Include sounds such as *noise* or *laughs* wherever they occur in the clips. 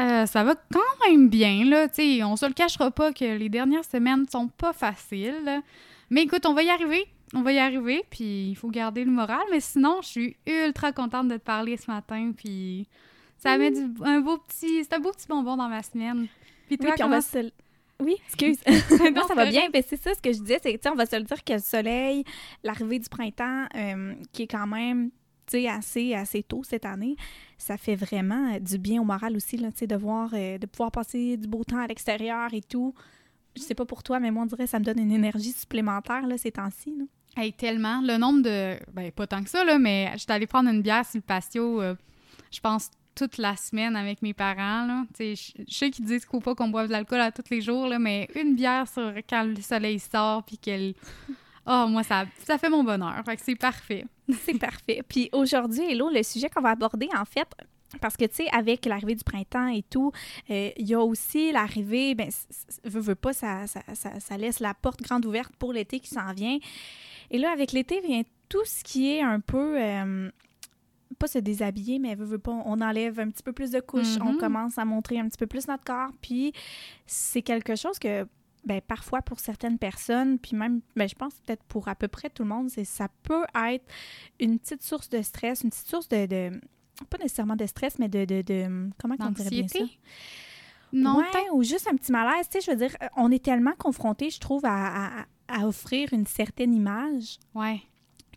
Euh, ça va quand même bien, là. sais, on se le cachera pas que les dernières semaines sont pas faciles. Mais écoute, on va y arriver. On va y arriver, puis il faut garder le moral. Mais sinon, je suis ultra contente de te parler ce matin, puis ça met un beau petit... C'est un beau petit bonbon dans ma semaine. Puis toi, oui, on va se... Oui, excuse. *laughs* non, ça va bien. Mais c'est ça, ce que je disais, c'est on va se le dire que le soleil, l'arrivée du printemps, euh, qui est quand même assez, assez tôt cette année, ça fait vraiment du bien au moral aussi, là, de voir, euh, de pouvoir passer du beau temps à l'extérieur et tout. Je sais pas pour toi, mais moi, on dirait que ça me donne une énergie supplémentaire, ces temps-ci. Hey, tellement. Le nombre de... Ben, pas tant que ça, là, mais j'étais allée prendre une bière sur le patio, euh, je pense, toute la semaine avec mes parents, je sais qu'ils disent qu'il faut pas qu'on boive de l'alcool à tous les jours, mais une bière sur quand le soleil sort, puis qu'elle... Oh, moi, ça, ça fait mon bonheur. Fait que c'est parfait. *laughs* c'est parfait. Puis aujourd'hui, Hello, le sujet qu'on va aborder, en fait, parce que, tu sais, avec l'arrivée du printemps et tout, euh, il y a aussi l'arrivée, ben, veut, veut pas, ça, ça, ça, laisse la porte grande ouverte pour l'été qui s'en vient. Et là, avec l'été vient tout ce qui est un peu, euh, pas se déshabiller, mais veut, veut pas, on enlève un petit peu plus de couches, on mm-hmm. commence à montrer un petit peu plus notre corps, puis c'est quelque chose que ben, parfois pour certaines personnes, puis même, ben, je pense peut-être pour à peu près tout le monde, c'est ça peut être une petite source de stress, une petite source de, de pas nécessairement de stress, mais de, de, de comment on dirait bien ça? Non, ouais, ou juste un petit malaise. Tu sais, je veux dire, on est tellement confronté, je trouve, à, à, offrir une certaine image. Ouais.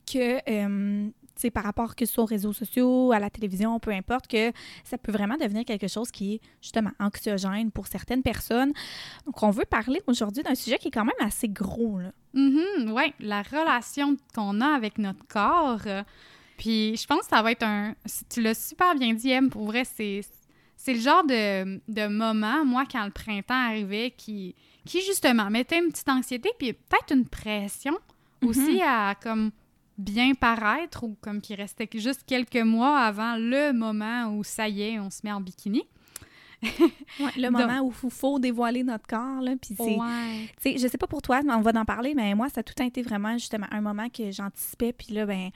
Que, euh, par rapport que ce soit aux réseaux sociaux, à la télévision, peu importe, que ça peut vraiment devenir quelque chose qui est justement anxiogène pour certaines personnes. Donc, on veut parler aujourd'hui d'un sujet qui est quand même assez gros. Là. Mm oui, la relation qu'on a avec notre corps. Puis, je pense que ça va être un. Tu l'as super bien dit, M, pour vrai, c'est. C'est le genre de, de moment, moi, quand le printemps arrivait, qui, qui justement mettait une petite anxiété, puis peut-être une pression mm-hmm. aussi à comme bien paraître ou comme qu'il restait juste quelques mois avant le moment où ça y est, on se met en bikini. *laughs* le moment où il faut dévoiler notre corps. Là, puis c'est, Je sais pas pour toi, mais on va en parler, mais moi, ça a tout été vraiment justement un moment que j'anticipais. Puis là, ben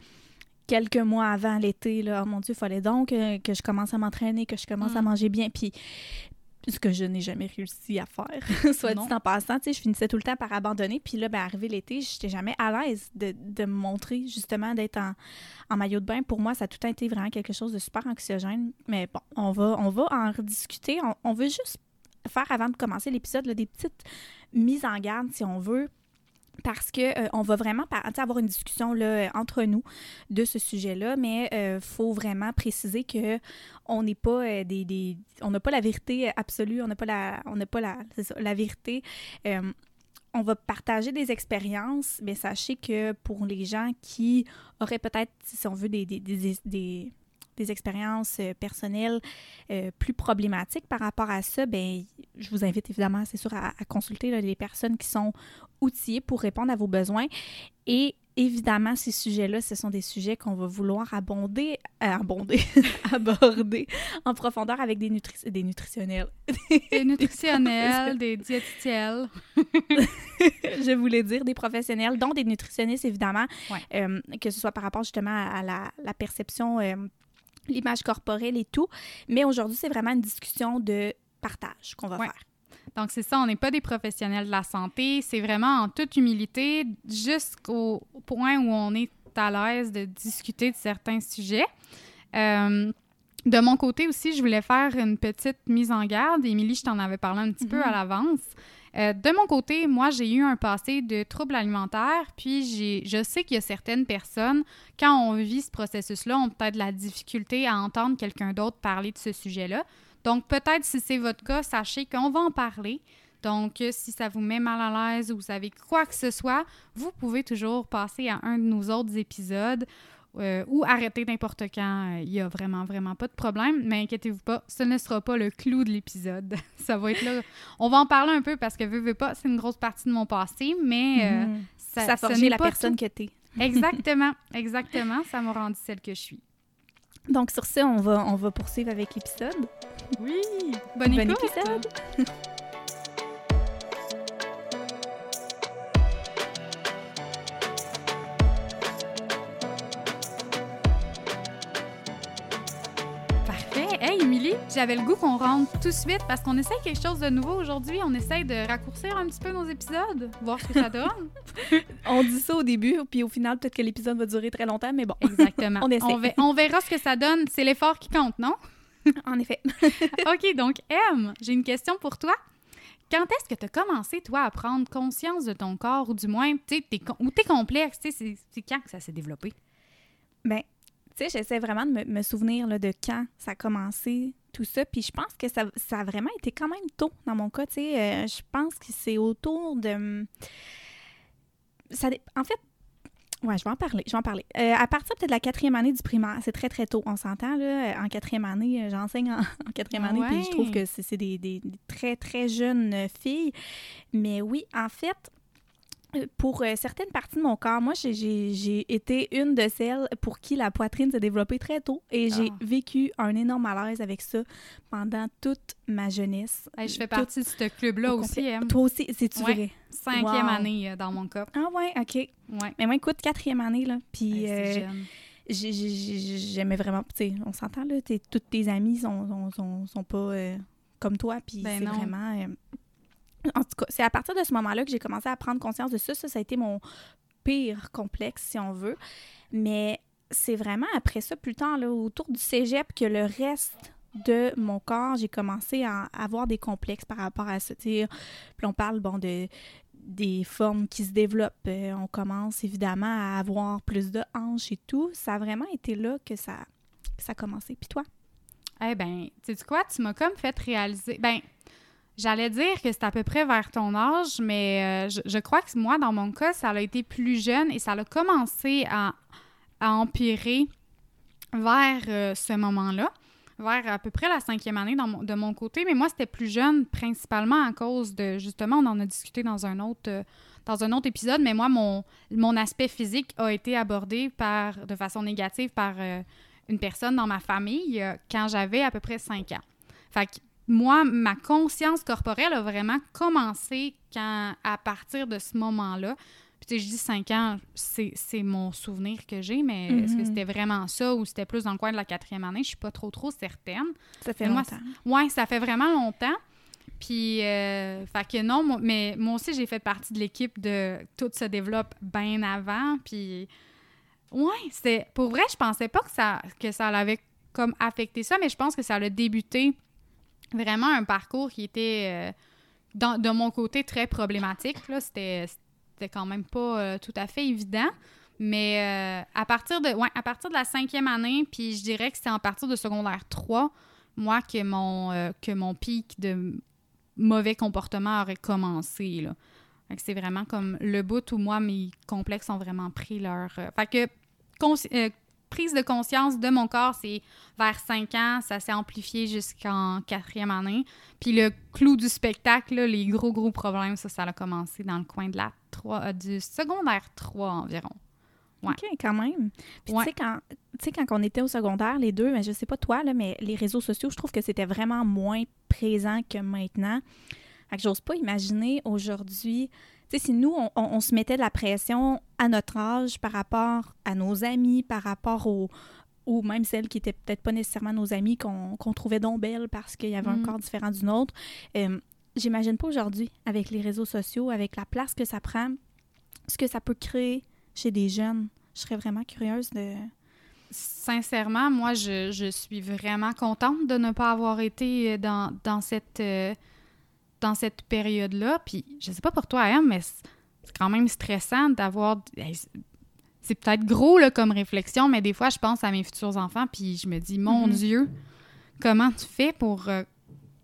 quelques mois avant l'été, là, oh mon Dieu, il fallait donc que, je commence à m'entraîner, que je commence à mm. manger bien. Puis, ce que je n'ai jamais réussi à faire. *laughs* Soit dit en passant, tu sais, je finissais tout le temps par abandonner. Puis là, ben, arrivé l'été, je n'étais jamais à l'aise de, de, me montrer, justement, d'être en, en, maillot de bain. Pour moi, ça a tout été vraiment quelque chose de super anxiogène. Mais bon, on va, on va en rediscuter. On, on veut juste faire, avant de commencer l'épisode, des petites mises en garde, si on veut, parce que euh, on va vraiment avoir une discussion là, entre nous de ce sujet-là, mais il euh, faut vraiment préciser que on n'est pas euh, des, on n'a pas la vérité absolue, on n'a pas la on n'a pas la, la vérité. on va partager des expériences, mais sachez que pour les gens qui auraient peut-être, si on veut, des, des, des des expériences euh, personnelles euh, plus problématiques par rapport à ça, ben je vous invite évidemment, c'est sûr, à, consulter les personnes qui sont outillées pour répondre à vos besoins. Et évidemment, ces sujets-là, ce sont des sujets qu'on va vouloir abonder, euh, abonder, *laughs* aborder en profondeur avec des, des nutritionnels. Des *laughs* nutritionnels, des diététiciels. *laughs* je voulais dire des professionnels, dont des nutritionnistes, évidemment, que ce soit par rapport justement à, la, la, perception l'image corporelle et tout. Mais aujourd'hui, c'est vraiment une discussion de partage qu'on va faire. Donc, c'est ça, on n'est pas des professionnels de la santé. C'est vraiment en toute humilité jusqu'au point où on est à l'aise de discuter de certains sujets. Euh, de mon côté aussi, je voulais faire une petite mise en garde. Émilie, je t'en avais parlé un petit peu à mhm. l'avance. Euh, de mon côté, moi, j'ai eu un passé de troubles alimentaires, puis je sais qu'il y a certaines personnes, quand on vit ce processus-là, ont peut-être la difficulté à entendre quelqu'un d'autre parler de ce sujet-là. Donc, peut-être si c'est votre cas, sachez qu'on va en parler. Donc, si ça vous met mal à l'aise ou vous avez quoi que ce soit, vous pouvez toujours passer à un de nos autres épisodes euh, ou arrêter n'importe quand. Il n'y a vraiment, vraiment pas de problème. Mais inquiétez-vous pas, ce ne sera pas le clou de l'épisode. *laughs* ça va être là. On va en parler un peu parce que, veux, veux pas, c'est une grosse partie de mon passé, mais euh, mhm. ça, ça a forgé la personne que tu es. *laughs* exactement, exactement. Ça m'a rendu celle que je suis. Donc, sur ce, on va, on va poursuivre avec l'épisode. Oui! Bonne bon épisode! Hey, Émilie, j'avais le goût qu'on rentre tout de suite parce qu'on essaye quelque chose de nouveau aujourd'hui. On essaye de raccourcir un petit peu nos épisodes, voir ce que ça donne. *laughs* on dit ça au début, puis au final, peut-être que l'épisode va durer très longtemps, mais bon. Exactement. *laughs* on, essaie. On, verra ce que ça donne. C'est l'effort qui compte, non? *laughs* en effet. *laughs* OK, donc, M, j'ai une question pour toi. Quand est-ce que tu as commencé, toi, à prendre conscience de ton corps, ou du moins, tu sais, ou tes complexes, c'est quand que ça s'est développé? Bien, tu sais, j'essaie vraiment de me, souvenir de quand ça a commencé, tout ça. Puis je pense que ça, a vraiment été quand même tôt dans mon cas. Tu sais, euh, je pense que c'est autour de. Ça, en fait, Ouais, je vais en parler. Je vais en parler. Euh, à partir peut-être de la quatrième année du primaire, c'est très, très tôt. On s'entend, là. En quatrième année, euh, j'enseigne en, *laughs* quatrième année, puis je trouve que c'est des, des, très, très jeunes filles. Mais oui, en fait, pour euh, certaines parties de mon corps, moi, j'ai été une de celles pour qui la poitrine s'est développée très tôt et j'ai ah. vécu un énorme malaise avec ça pendant toute ma jeunesse. je fais partie de ce club-là aussi. Hein. Toi aussi, c'est-tu vrai? Cinquième année euh, dans mon cas. Ah ouais, OK. Ouais. Mais moi, écoute, quatrième année, là, puis... Euh, j'aimais vraiment, tu sais, on s'entend, là, toutes tes amies sont, sont, sont, pas comme toi, puis ben c'est vraiment en tout cas, c'est à partir de ce moment-là que j'ai commencé à prendre conscience de ça. Ça, ça a été mon pire complexe, si on veut. Mais c'est vraiment après ça, plus tard, là, autour du cégep, que le reste de mon corps, j'ai commencé à avoir des complexes par rapport à ça. Puis on parle, bon, de des formes qui se développent. Euh, on commence évidemment à avoir plus de hanches et tout. Ça a vraiment été là que ça, ça a commencé. Puis toi? Eh bien, tu sais quoi? Tu m'as comme fait réaliser... Ben, J'allais dire que c'est à peu près vers ton âge, mais euh, je, crois que moi, dans mon cas, ça a été plus jeune et ça a commencé à, empirer vers euh, ce moment-là, vers à peu près la cinquième année de mon côté. Mais moi, c'était plus jeune, principalement à cause de, justement, on en a discuté dans un autre, euh, dans un autre épisode, mais moi, mon, mon aspect physique a été abordé par, de façon négative par une personne dans ma famille quand j'avais à peu près cinq ans. Fait que moi, ma conscience corporelle a vraiment commencé quand, à partir de ce moment-là. Puis, tu sais, je dis cinq ans, c'est mon souvenir que j'ai, mais est-ce que mhm. c'était vraiment ça ou c'était plus dans le coin de la quatrième année? Je suis pas trop, trop certaine. Ça fait longtemps. Oui, ça fait vraiment longtemps. Puis, euh, fait que non, mais moi aussi, j'ai fait partie de l'équipe de Tout se développe bien avant. Puis, ouais, c'était. Pour vrai, je pensais pas que ça, que ça avait comme affecté ça, mais je pense que ça a débuté vraiment un parcours qui était, euh, de mon côté, très problématique. C'était, c'était quand même pas euh, tout à fait évident. Mais euh, à, partir de, ouais, à partir de la cinquième année, puis je dirais que c'est en partir de secondaire 3, moi, que mon, que mon pic de mauvais comportement aurait commencé. Là. c'est vraiment comme le bout où moi, mes complexes ont vraiment pris leur... fait que prise de conscience de mon corps, c'est vers 5 ans, ça s'est amplifié jusqu'en quatrième année. Puis le clou du spectacle, les gros, gros problèmes, ça, ça a commencé dans le coin de la 3, euh, du secondaire 3 environ. Ouais. OK, quand même. Puis tu sais, quand, quand on était au secondaire, les deux, mais je sais pas toi, là, mais les réseaux sociaux, je trouve que c'était vraiment moins présent que maintenant. Fait que j'ose pas imaginer aujourd'hui sais, si nous, on, se mettait de la pression à notre âge par rapport à nos amis, par rapport aux, ou même celles qui étaient peut-être pas nécessairement nos amis, qu'on trouvait donc belles parce qu'il y avait un mm. corps différent du nôtre. Euh, j'imagine pas aujourd'hui, avec les réseaux sociaux, avec la place que ça prend, ce que ça peut créer chez des jeunes. Je serais vraiment curieuse de... Sincèrement, moi, je, suis vraiment contente de ne pas avoir été dans, dans cette... Euh, dans cette période-là. Puis je sais pas pour toi, Em, mais c'est quand même stressant d'avoir. C'est peut-être gros là, comme réflexion, mais des fois, je pense à mes futurs enfants, puis je me dis, mon mm-hmm. Dieu, comment tu fais pour euh,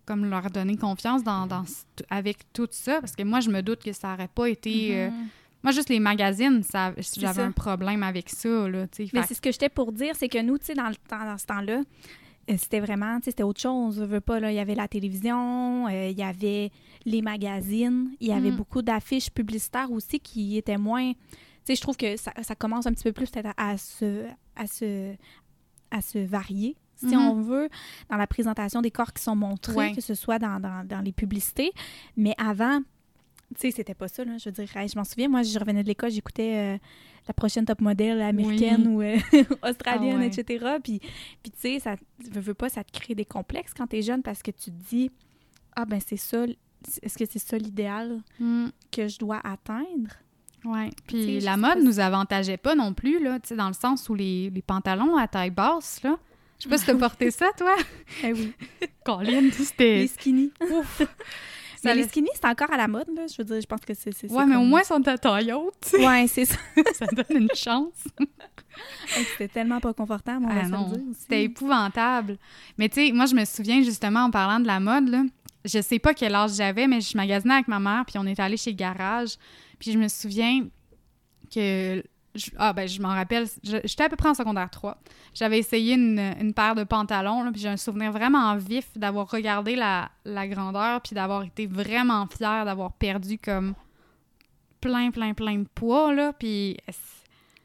comme leur donner confiance dans, avec tout ça? Parce que moi, je me doute que ça n'aurait pas été. Euh, mm-hmm. moi, juste les magazines, j'avais un problème avec ça. Là, mais c'est ce que j'étais pour dire, c'est que nous, tu sais, dans, dans, ce temps-là, c'était vraiment, c'était autre chose. Je veux pas, là. Il y avait la télévision, euh, il y avait les magazines, il y avait mm. beaucoup d'affiches publicitaires aussi qui étaient moins. Tu sais, je trouve que ça, commence un petit peu plus peut-être à, se, à, se, à se varier, si mm-hmm. on veut, dans la présentation des corps qui sont montrés, que ce soit dans, dans, les publicités. Mais avant, tu sais, c'était pas ça, là. Je veux dire, je m'en souviens, moi, je revenais de l'école, j'écoutais. Euh, la prochaine top modèle américaine ou euh, *laughs* australienne, ah etc. Puis, puis tu sais, ça veux pas, ça te crée des complexes quand tu es jeune parce que tu te dis Ah, ben c'est ça, est-ce que c'est ça l'idéal hmm. que je dois atteindre? Oui. Puis la mode nous avantageait pas non plus, là, tu sais, dans le sens où les, les pantalons à taille basse, là. Je sais pas si t'as *laughs* porté ça, toi. eh oui. *laughs* Colin, c'était. Les skinny. Ouf. Mais les skinny, c'est encore à la mode, là. Je veux dire, je pense que c'est. Ouais, mais au moins, ils sont à taille haute. Ouais, c'est ça. *laughs* ça donne une chance. c'était tellement pas confortable, on ah, va dire. C'était épouvantable. Mais tu sais, moi, je me souviens justement en parlant de la mode, là. Je sais pas quel âge j'avais, mais je magasinais avec ma mère, puis on est allé chez Garage. Puis je me souviens que ah, ben, je m'en rappelle. J'étais à peu près en secondaire 3. J'avais essayé une, paire de pantalons, puis j'ai un souvenir vraiment vif d'avoir regardé la, grandeur, puis d'avoir été vraiment fière d'avoir perdu comme plein, plein, plein de poids, là. Puis.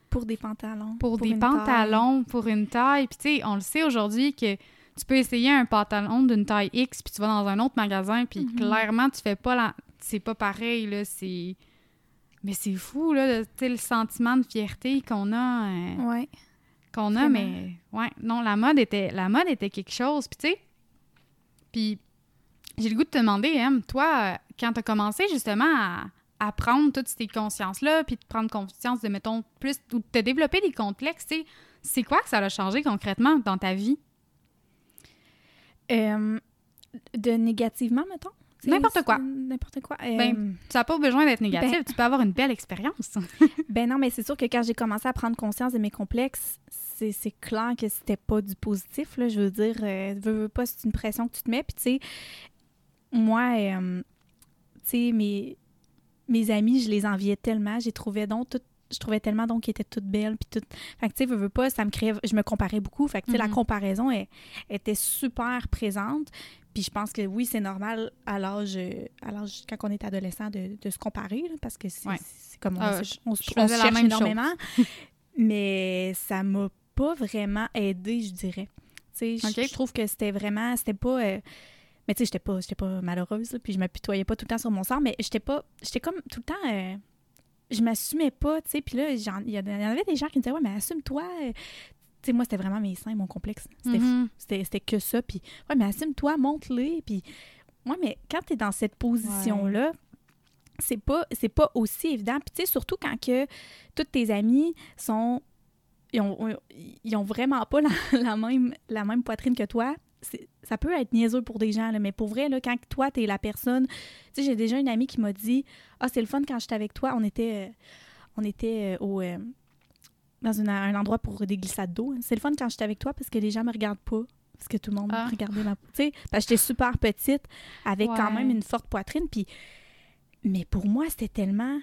Pour des pantalons. Pour, des pantalons, pour une taille. Puis, tu sais, on le sait aujourd'hui que tu peux essayer un pantalon d'une taille X, puis tu vas dans un autre magasin, puis mm-hmm. clairement, tu fais pas la. C'est pas pareil, là. C'est mais c'est fou, là, le sentiment de fierté qu'on a. Euh, qu'on a, mais ouais, non, la mode était la mode était quelque chose. Puis tu sais, puis j'ai le goût de te demander, Em, toi, quand tu as commencé justement à, à prendre toutes ces consciences-là, puis de prendre conscience de, mettons, plus, ou de te développer des complexes, tu sais, c'est quoi que ça a changé concrètement dans ta vie? Euh, de négativement, mettons? N'importe quoi. N'importe quoi. Ben, euh, ça n'a pas besoin d'être négatif. Ben tu peux avoir une belle expérience. *laughs* ben non, mais c'est sûr que quand j'ai commencé à prendre conscience de mes complexes, c'est clair que c'était pas du positif. Là. Je veux dire, euh, veux, pas, c'est une pression que tu te mets. Puis, tu sais, moi, euh, tu sais, mes, mes amis, je les enviais tellement. J'ai trouvé donc tout je trouvais tellement donc qu'elles étaient toutes belles puis toutes fait que tu sais veux, veux pas ça me créait je me comparais beaucoup fait que tu sais la mm-hmm. comparaison elle, était super présente puis je pense que oui, c'est normal à l'âge, quand on est adolescent, de, se comparer, parce que c'est comme on, ah, se, on, cherche énormément. *laughs* mais ça m'a pas vraiment aidé, je dirais. Tu sais, je trouve que c'était vraiment, c'était pas... Euh, mais tu sais, j'étais pas, pas malheureuse, puis je m'apitoyais pas tout le temps sur mon sort, mais j'étais pas... J'étais comme tout le temps... Euh, je m'assumais pas, tu sais. Puis là, il y, en avait des gens qui me disaient, ouais, mais assume-toi, sais, moi, c'était vraiment mes seins, mon complexe. Mm-hmm. C'était que ça. Puis, ouais, mais assume-toi, monte-les. Puis, ouais, mais quand tu es dans cette position-là, c'est pas, pas aussi évident. Puis, tu sais, surtout quand que tous tes amis sont. Ils ont, ils ont vraiment pas la, *laughs* même, la même poitrine que toi. Ça peut être niaiseux pour des gens, là, mais pour vrai, là, quand toi, tu es la personne. Tu sais, j'ai déjà une amie qui m'a dit Ah, c'est le fun quand j'étais avec toi. On était, euh, on était euh, au. Euh, dans un endroit pour des glissades d'eau. C'est le fun quand j'étais avec toi parce que les gens me regardent pas. Parce que tout le monde ah. regardait ma... Tu sais, parce que j'étais super petite, avec quand même une forte poitrine. Puis... Mais pour moi, c'était tellement...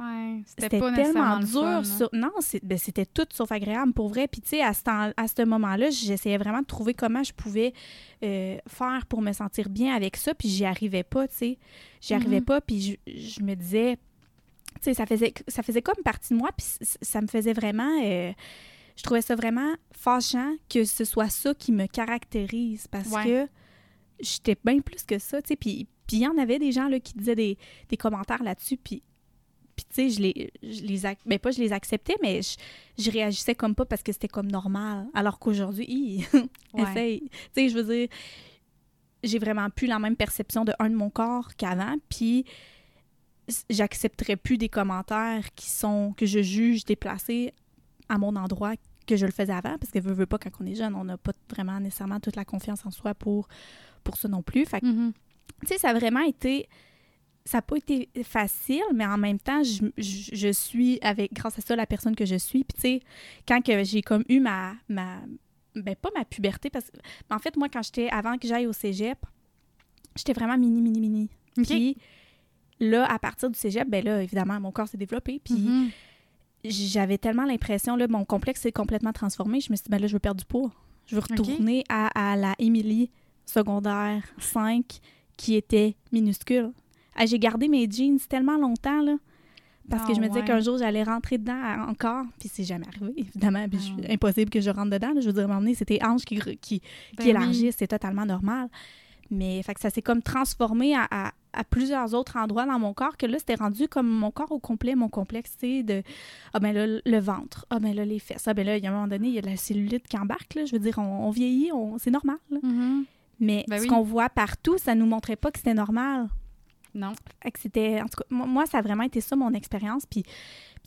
Ouais, c'était tellement dur. Non, ben, c'était tout sauf agréable, pour vrai. Puis, tu sais, à ce, à ce moment-là, j'essayais vraiment de trouver comment je pouvais euh, faire pour me sentir bien avec ça. Puis, j'y arrivais pas, tu sais. J'y arrivais mm-hmm. pas. Puis, je, je me disais, ça faisait, ça faisait comme partie de moi, puis ça me faisait vraiment... Euh, je trouvais ça vraiment fâchant que ce soit ça qui me caractérise, parce que j'étais bien plus que ça, tu sais, puis il y en avait des gens là, qui disaient des, commentaires là-dessus, puis puis tu sais, je les, je les ben, pas je les acceptais, mais je, réagissais comme pas parce que c'était comme normal. Alors qu'aujourd'hui, *laughs* essaye. Tu sais, je veux dire, j'ai vraiment plus la même perception de un de mon corps qu'avant. Puis j'accepterai plus des commentaires qui sont que je juge déplacés à mon endroit que je le faisais avant parce que veut, veut pas quand on est jeune on n'a pas vraiment nécessairement toute la confiance en soi pour pour ça non plus fait mm-hmm. tu sais, ça a vraiment été ça n'a pas été facile, mais en même temps, je, je, suis avec, grâce à ça, la personne que je suis. Puis, tu sais, quand que j'ai comme eu ma, ma, ben pas ma puberté, parce que, en fait, moi, quand j'étais, avant que j'aille au cégep, j'étais vraiment mini, mini, mini. Puis, là, à partir du cégep, ben là, évidemment, mon corps s'est développé. Puis, mm-hmm. j'avais tellement l'impression, là, mon complexe s'est complètement transformé. Je me suis dit, ben là, je veux perdre du poids. Je veux retourner à, à la Émilie secondaire 5 qui était minuscule. Ah, j'ai gardé mes jeans tellement longtemps, là. Parce que je me disais ah, qu'un jour, j'allais rentrer dedans encore. Puis c'est jamais arrivé, évidemment. Puis ah. impossible que je rentre dedans. Je veux dire, à un moment donné, c'était hanches qui, qui, ben élargissent. C'est totalement normal. Mais fait que ça s'est comme transformé à, plusieurs autres endroits dans mon corps que là, c'était rendu comme mon corps au complet, mon complexe, de ah ben là, le ventre, ah ben là, les fesses, ah ben là, il y a un moment donné, il y a de la cellulite qui embarque, là. Je veux dire, on, vieillit, on, c'est normal. Mm-hmm. Mais ben ce qu'on voit partout, ça nous montrait pas que c'était normal. Non. c'était. En tout cas, moi, ça a vraiment été ça, mon expérience. Puis, tu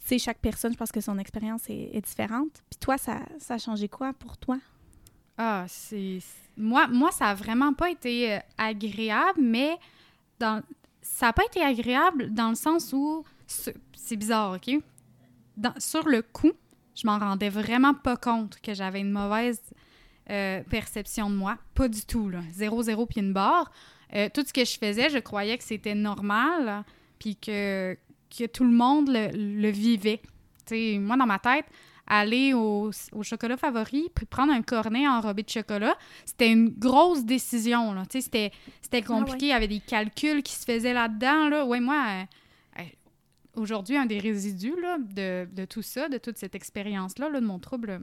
sais, chaque personne, je pense que son expérience est, différente. Puis, toi, ça, ça a changé quoi pour toi? Ah, c'est. Moi, moi, ça a vraiment pas été euh, agréable, mais dans... ça n'a pas été agréable dans le sens où. C'est bizarre, OK? Dans... Sur le coup, je m'en rendais vraiment pas compte que j'avais une mauvaise euh, perception de moi. Pas du tout, là. Zéro, zéro, puis une barre. Euh, tout ce que je faisais, je croyais que c'était normal, puis que, que tout le monde le, vivait. moi, dans ma tête, aller au, chocolat favori, puis prendre un cornet enrobé de chocolat, c'était une grosse décision. C'était, c'était ah compliqué, il y avait des calculs qui se faisaient là-dedans. Là. Ouais, moi, euh, aujourd'hui, un des résidus là, de, de, tout ça, de toute cette expérience-là, là, de mon trouble,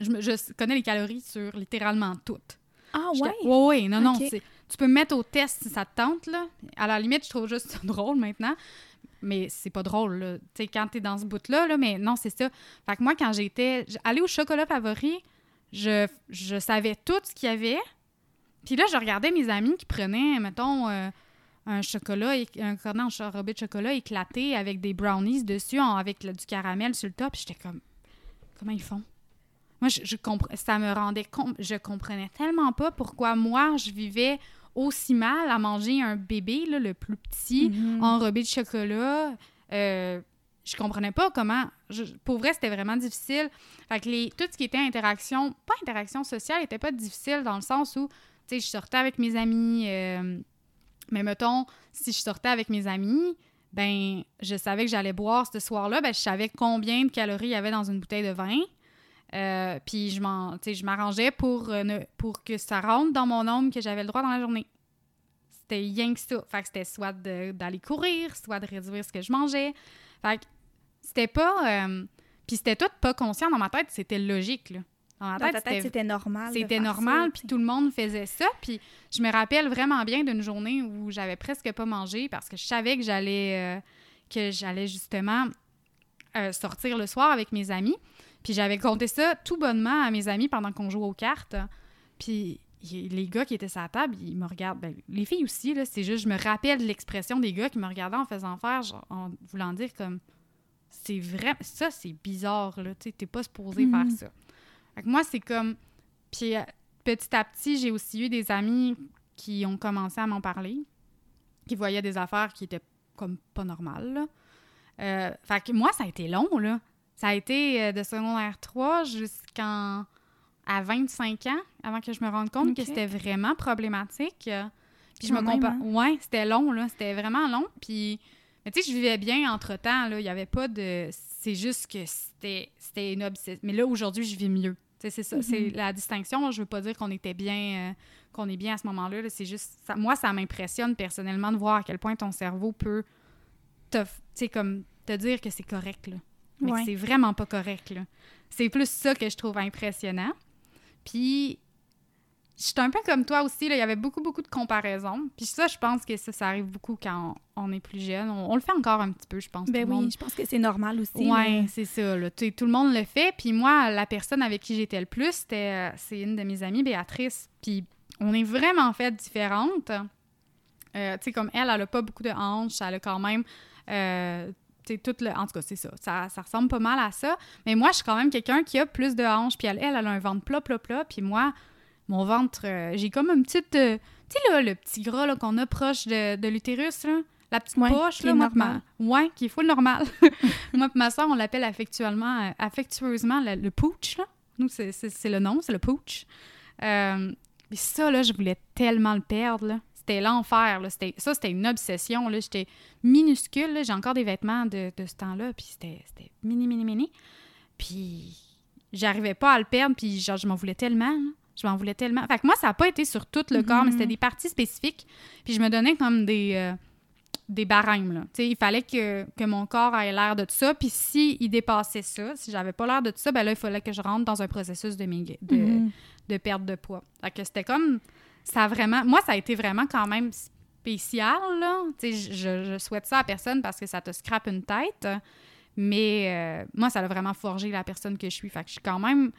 je, je connais les calories sur littéralement toutes. Ah ouais? Oui, oui, non, non. Tu peux me mettre au test si ça te tente, là. À la limite, je trouve juste ça *laughs* drôle maintenant. Mais c'est pas drôle, là. Tu sais, quand t'es dans ce bout-là, là, mais non, c'est ça. Fait que moi, quand j'étais allée au chocolat favori, je, je savais tout ce qu'il y avait. Puis là, je regardais mes amis qui prenaient, mettons, euh, un chocolat, un cornet enrobé de chocolat éclaté avec des brownies dessus, avec du caramel sur le top. J'étais comme, comment ils font? Moi, je, je ça me rendait compte, je comprenais tellement pas pourquoi moi, je vivais aussi mal à manger un bébé, là, le plus petit, mm-hmm. enrobé de chocolat. Euh, je comprenais pas comment. pour vrai, c'était vraiment difficile. Fait que les, tout ce qui était interaction, pas interaction sociale, était pas difficile dans le sens où, tu sais, je sortais avec mes amis. Euh, mais mettons, si je sortais avec mes amis, ben, je savais que j'allais boire ce soir-là, ben, je savais combien de calories il y avait dans une bouteille de vin. Euh, puis je m'arrangeais pour, euh, pour que ça rentre dans mon nombre que j'avais le droit dans la journée. C'était rien que ça. Fait que c'était soit d'aller courir, soit de réduire ce que je mangeais. Fait que c'était pas... Euh, puis c'était tout pas conscient dans ma tête, c'était logique, là. Dans ma tête, c'était normal. C'était normal, puis tout le monde faisait ça. Puis je me rappelle vraiment bien d'une journée où j'avais presque pas mangé parce que je savais que j'allais que j'allais justement sortir le soir avec mes amis. Puis j'avais compté ça tout bonnement à mes amis pendant qu'on jouait aux cartes. Puis les gars qui étaient sur la table, ils me regardent. Ben, les filles aussi, là, c'est juste, je me rappelle l'expression des gars qui me regardaient en faisant faire, en voulant dire comme, c'est vrai, ça c'est bizarre, là, tu t'es pas supposé faire mhm. ça. Fait moi, c'est comme, puis euh, petit à petit, j'ai aussi eu des amis qui ont commencé à m'en parler, qui voyaient des affaires qui étaient comme pas normales, euh, fait que moi, ça a été long, là. Ça a été euh, de secondaire 3 jusqu'à 25 ans avant que je me rende compte que c'était vraiment problématique. Puis je me compare. Hein? Ouais, c'était long, là. C'était vraiment long. Puis, mais tu sais, je vivais bien entre temps, là. Il n'y avait pas de. C'est juste que c'était, c'était une obsession. Mais là, aujourd'hui, je vis mieux. c'est ça. C'est mm-hmm. la distinction. Je veux pas dire qu'on était bien. Euh, qu'on est bien à ce moment-là. c'est juste. moi, ça m'impressionne personnellement de voir à quel point ton cerveau peut te. Comme te dire que c'est correct, là. Mais c'est vraiment pas correct, là. C'est plus ça que je trouve impressionnant. Puis, je suis un peu comme toi aussi, là. Il y avait beaucoup, beaucoup de comparaisons. Puis ça, je pense que ça, ça arrive beaucoup quand on, est plus jeune. On, le fait encore un petit peu, je pense. Ben oui, je pense que c'est normal aussi. Oui, c'est ça, là. Tout, le monde le fait. Puis moi, la personne avec qui j'étais le plus, c'était... Euh, c'est une de mes amies, Béatrice. Puis on est vraiment fait différentes. Euh, tu sais, comme elle, elle a pas beaucoup de hanches. Elle a quand même... Euh, tout le, en tout cas, c'est ça. ça. ça. ressemble pas mal à ça. Mais moi, je suis quand même quelqu'un qui a plus de hanches. Puis elle, elle, a un ventre plat, plat, plat. Puis moi, mon ventre, euh, j'ai comme une petite. Euh, tu sais, là, le petit gras qu'on a proche de, de l'utérus, là. La petite poche, là, moi, normal. Ouais, qui est full normal. *laughs* moi et ma soeur, on l'appelle affectueusement, affectueusement le, le pooch, là. Nous, c'est le nom, c'est le pooch. Euh, ça, là, je voulais tellement le perdre, là. C'était l'enfer, là. Ça, c'était une obsession, là. J'étais minuscule, J'ai encore des vêtements de, de ce temps-là, puis c'était mini, mini, mini. Puis j'arrivais pas à le perdre, puis genre, je m'en voulais tellement, Je m'en voulais tellement. Fait que moi, ça n'a pas été sur tout le corps, mais c'était mm-hmm. des parties spécifiques. Puis je me donnais comme des, euh, des barèmes, là. Il fallait que, que, mon corps ait l'air de ça. Puis s'il il dépassait ça, si j'avais pas l'air de ça, ben là, il fallait que je rentre dans un processus de, de, mm-hmm. de perte de poids. Fait que c'était comme... Ça a vraiment... Moi, ça a été vraiment quand même spécial, là. Tu sais, je, je, souhaite ça à personne parce que ça te scrape une tête. Mais euh, moi, ça a vraiment forgé la personne que je suis. Fait que je suis quand même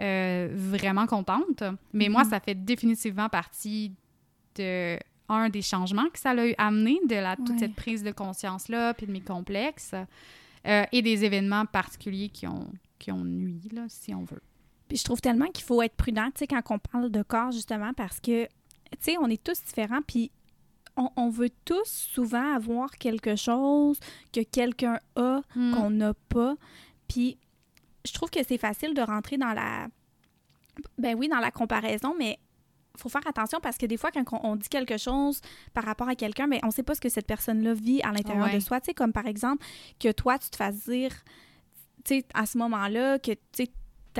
euh, vraiment contente. Mais moi, mm-hmm. ça fait définitivement partie de un des changements que ça a amené de la, toute cette prise de conscience-là, puis de mes complexes, euh, et des événements particuliers qui ont, qui ont nui, là, si on veut. Puis je trouve tellement qu'il faut être prudent, tu sais, quand on parle de corps, justement, parce que, tu sais, on est tous différents, puis on, veut tous souvent avoir quelque chose que quelqu'un a hmm. qu'on n'a pas. Puis je trouve que c'est facile de rentrer dans la ben oui, dans la comparaison, mais faut faire attention parce que des fois, quand on dit quelque chose par rapport à quelqu'un, mais ben, on sait pas ce que cette personne-là vit à l'intérieur de soi. Tu sais, comme par exemple, que toi, tu te fasses dire, tu sais, à ce moment-là, que tu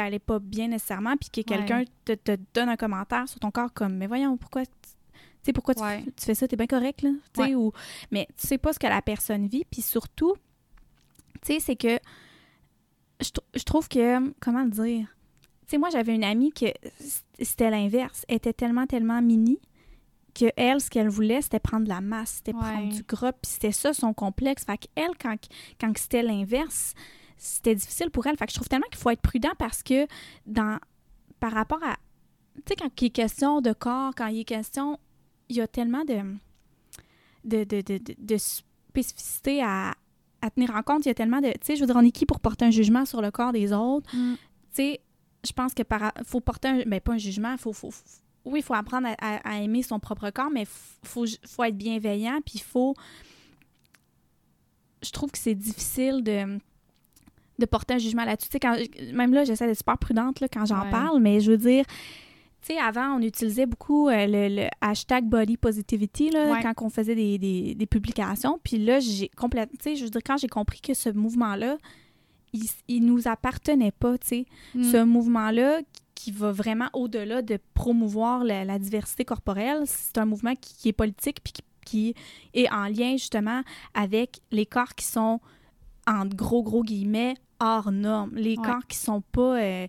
n'allais pas bien nécessairement, puis que quelqu'un te, te, donne un commentaire sur ton corps comme, mais voyons, pourquoi sais, pourquoi tu, fais ça? T'es bien correct, là? Ou... Mais tu sais pas ce que la personne vit. Puis surtout, tu sais, c'est que je, trouve que, comment le dire? Tu sais, moi, j'avais une amie que c'était l'inverse. Elle était tellement, tellement mini que elle, ce qu'elle voulait, c'était prendre de la masse, c'était prendre du gras, puis c'était ça son complexe. Fait qu'elle, quand, quand c'était l'inverse, c'était difficile pour elle. Fait que je trouve tellement qu'il faut être prudent parce que dans par rapport à tu sais quand il est question de corps, quand il est question il y a tellement de, de, de, de, de spécificité à, à, tenir en compte. Il y a tellement de. Tu sais, je veux dire, on est qui pour porter un jugement sur le corps des autres? Mm. Tu sais, je pense que par. faut porter un. Ben, pas un jugement, faut, faut, Oui, il faut apprendre à, à, aimer son propre corps, mais il faut, faut être bienveillant, puis il faut. Je trouve que c'est difficile de de porter un jugement là-dessus. Tu sais, même là, j'essaie d'être super prudente là, quand j'en parle, mais je veux dire, tu sais, avant, on utilisait beaucoup euh, le, hashtag body positivity là, quand on faisait des, des, publications. Puis là, j'ai complètement. Tu sais, je veux dire, quand j'ai compris que ce mouvement-là, il, il nous appartenait pas, tu sais. Mm. Ce mouvement-là qui va vraiment au-delà de promouvoir la, diversité corporelle, c'est un mouvement qui, est politique puis qui, est en lien justement avec les corps qui sont, en gros, gros guillemets, hors normes. Les corps qui sont pas. Euh,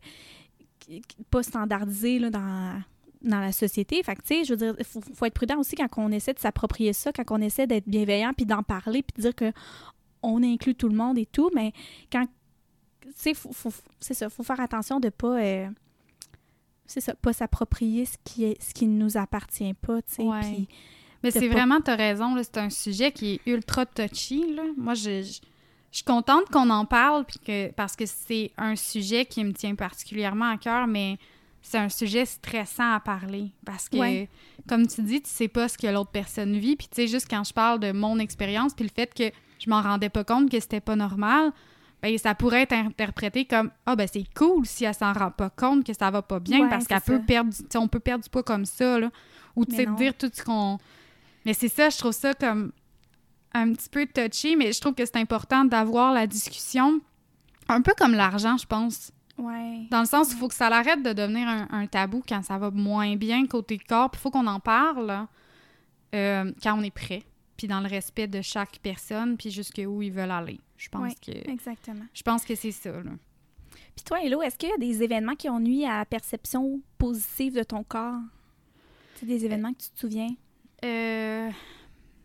pas standardisé là, dans, dans la société. Fait que, tu sais, je veux dire, il faut, être prudent aussi quand on essaie de s'approprier ça, quand on essaie d'être bienveillant, puis d'en parler, puis de dire que on inclut tout le monde et tout, mais quand, tu sais, c'est ça, faut faire attention de pas, euh, c'est ça, pas s'approprier ce qui est, ce qui ne nous appartient pas, tu sais, Mais c'est vraiment, tu as raison, c'est un sujet qui est ultra touchy, là. Moi, je je suis contente qu'on en parle que, parce que c'est un sujet qui me tient particulièrement à cœur, mais c'est un sujet stressant à parler parce que, comme tu dis, tu sais pas ce que l'autre personne vit. Puis, tu sais, juste quand je parle de mon expérience puis le fait que je m'en rendais pas compte que c'était pas normal, ben, ça pourrait être interprété comme Ah, ben c'est cool si elle s'en rend pas compte que ça va pas bien parce qu'elle peut perdre, on peut perdre du poids comme ça, là. Ou, tu sais, dire tout ce qu'on. Mais c'est ça, je trouve ça comme un petit peu touché, mais je trouve que c'est important d'avoir la discussion, un peu comme l'argent, je pense. Ouais. Dans le sens où il faut que ça arrête de devenir un, tabou quand ça va moins bien côté corps. Puis il faut qu'on en parle euh, quand on est prêt. Puis dans le respect de chaque personne, puis jusqu'où ils veulent aller. Je pense que. Exactement. Je pense que c'est ça. Là. Puis toi, Hello, est-ce qu'il y a des événements qui ont nuit à la perception positive de ton corps? C'est des événements que tu te souviens? Euh.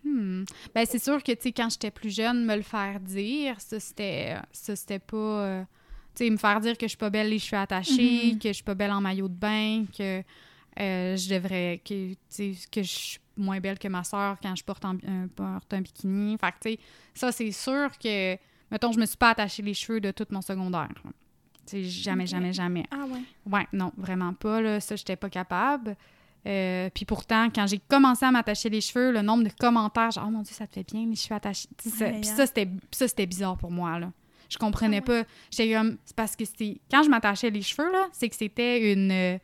Hmm. Ben, c'est sûr que, tu sais, quand j'étais plus jeune, me le faire dire, ça, c'était, ça, c'était pas... Euh, tu sais, me faire dire que je suis pas belle les cheveux attachés, mm-hmm. que je suis pas belle en maillot de bain, que euh, je devrais... Que, que je suis moins belle que ma soeur quand je porte, un, porte un bikini. Fait tu sais, ça, c'est sûr que... Mettons, je me suis pas attachée les cheveux de tout mon secondaire. jamais, jamais, jamais. Ah ouais? Ouais, non, vraiment pas. Là. Ça, j'étais pas capable. Euh, puis pourtant, quand j'ai commencé à m'attacher les cheveux, le nombre de commentaires, genre, oh mon Dieu, ça te fait bien, les cheveux attachés. Puis ça, c'était bizarre pour moi, là. Je comprenais ah pas. J'étais comme, c'est parce que c'était. Quand je m'attachais les cheveux, là, c'est que c'était une. Euh,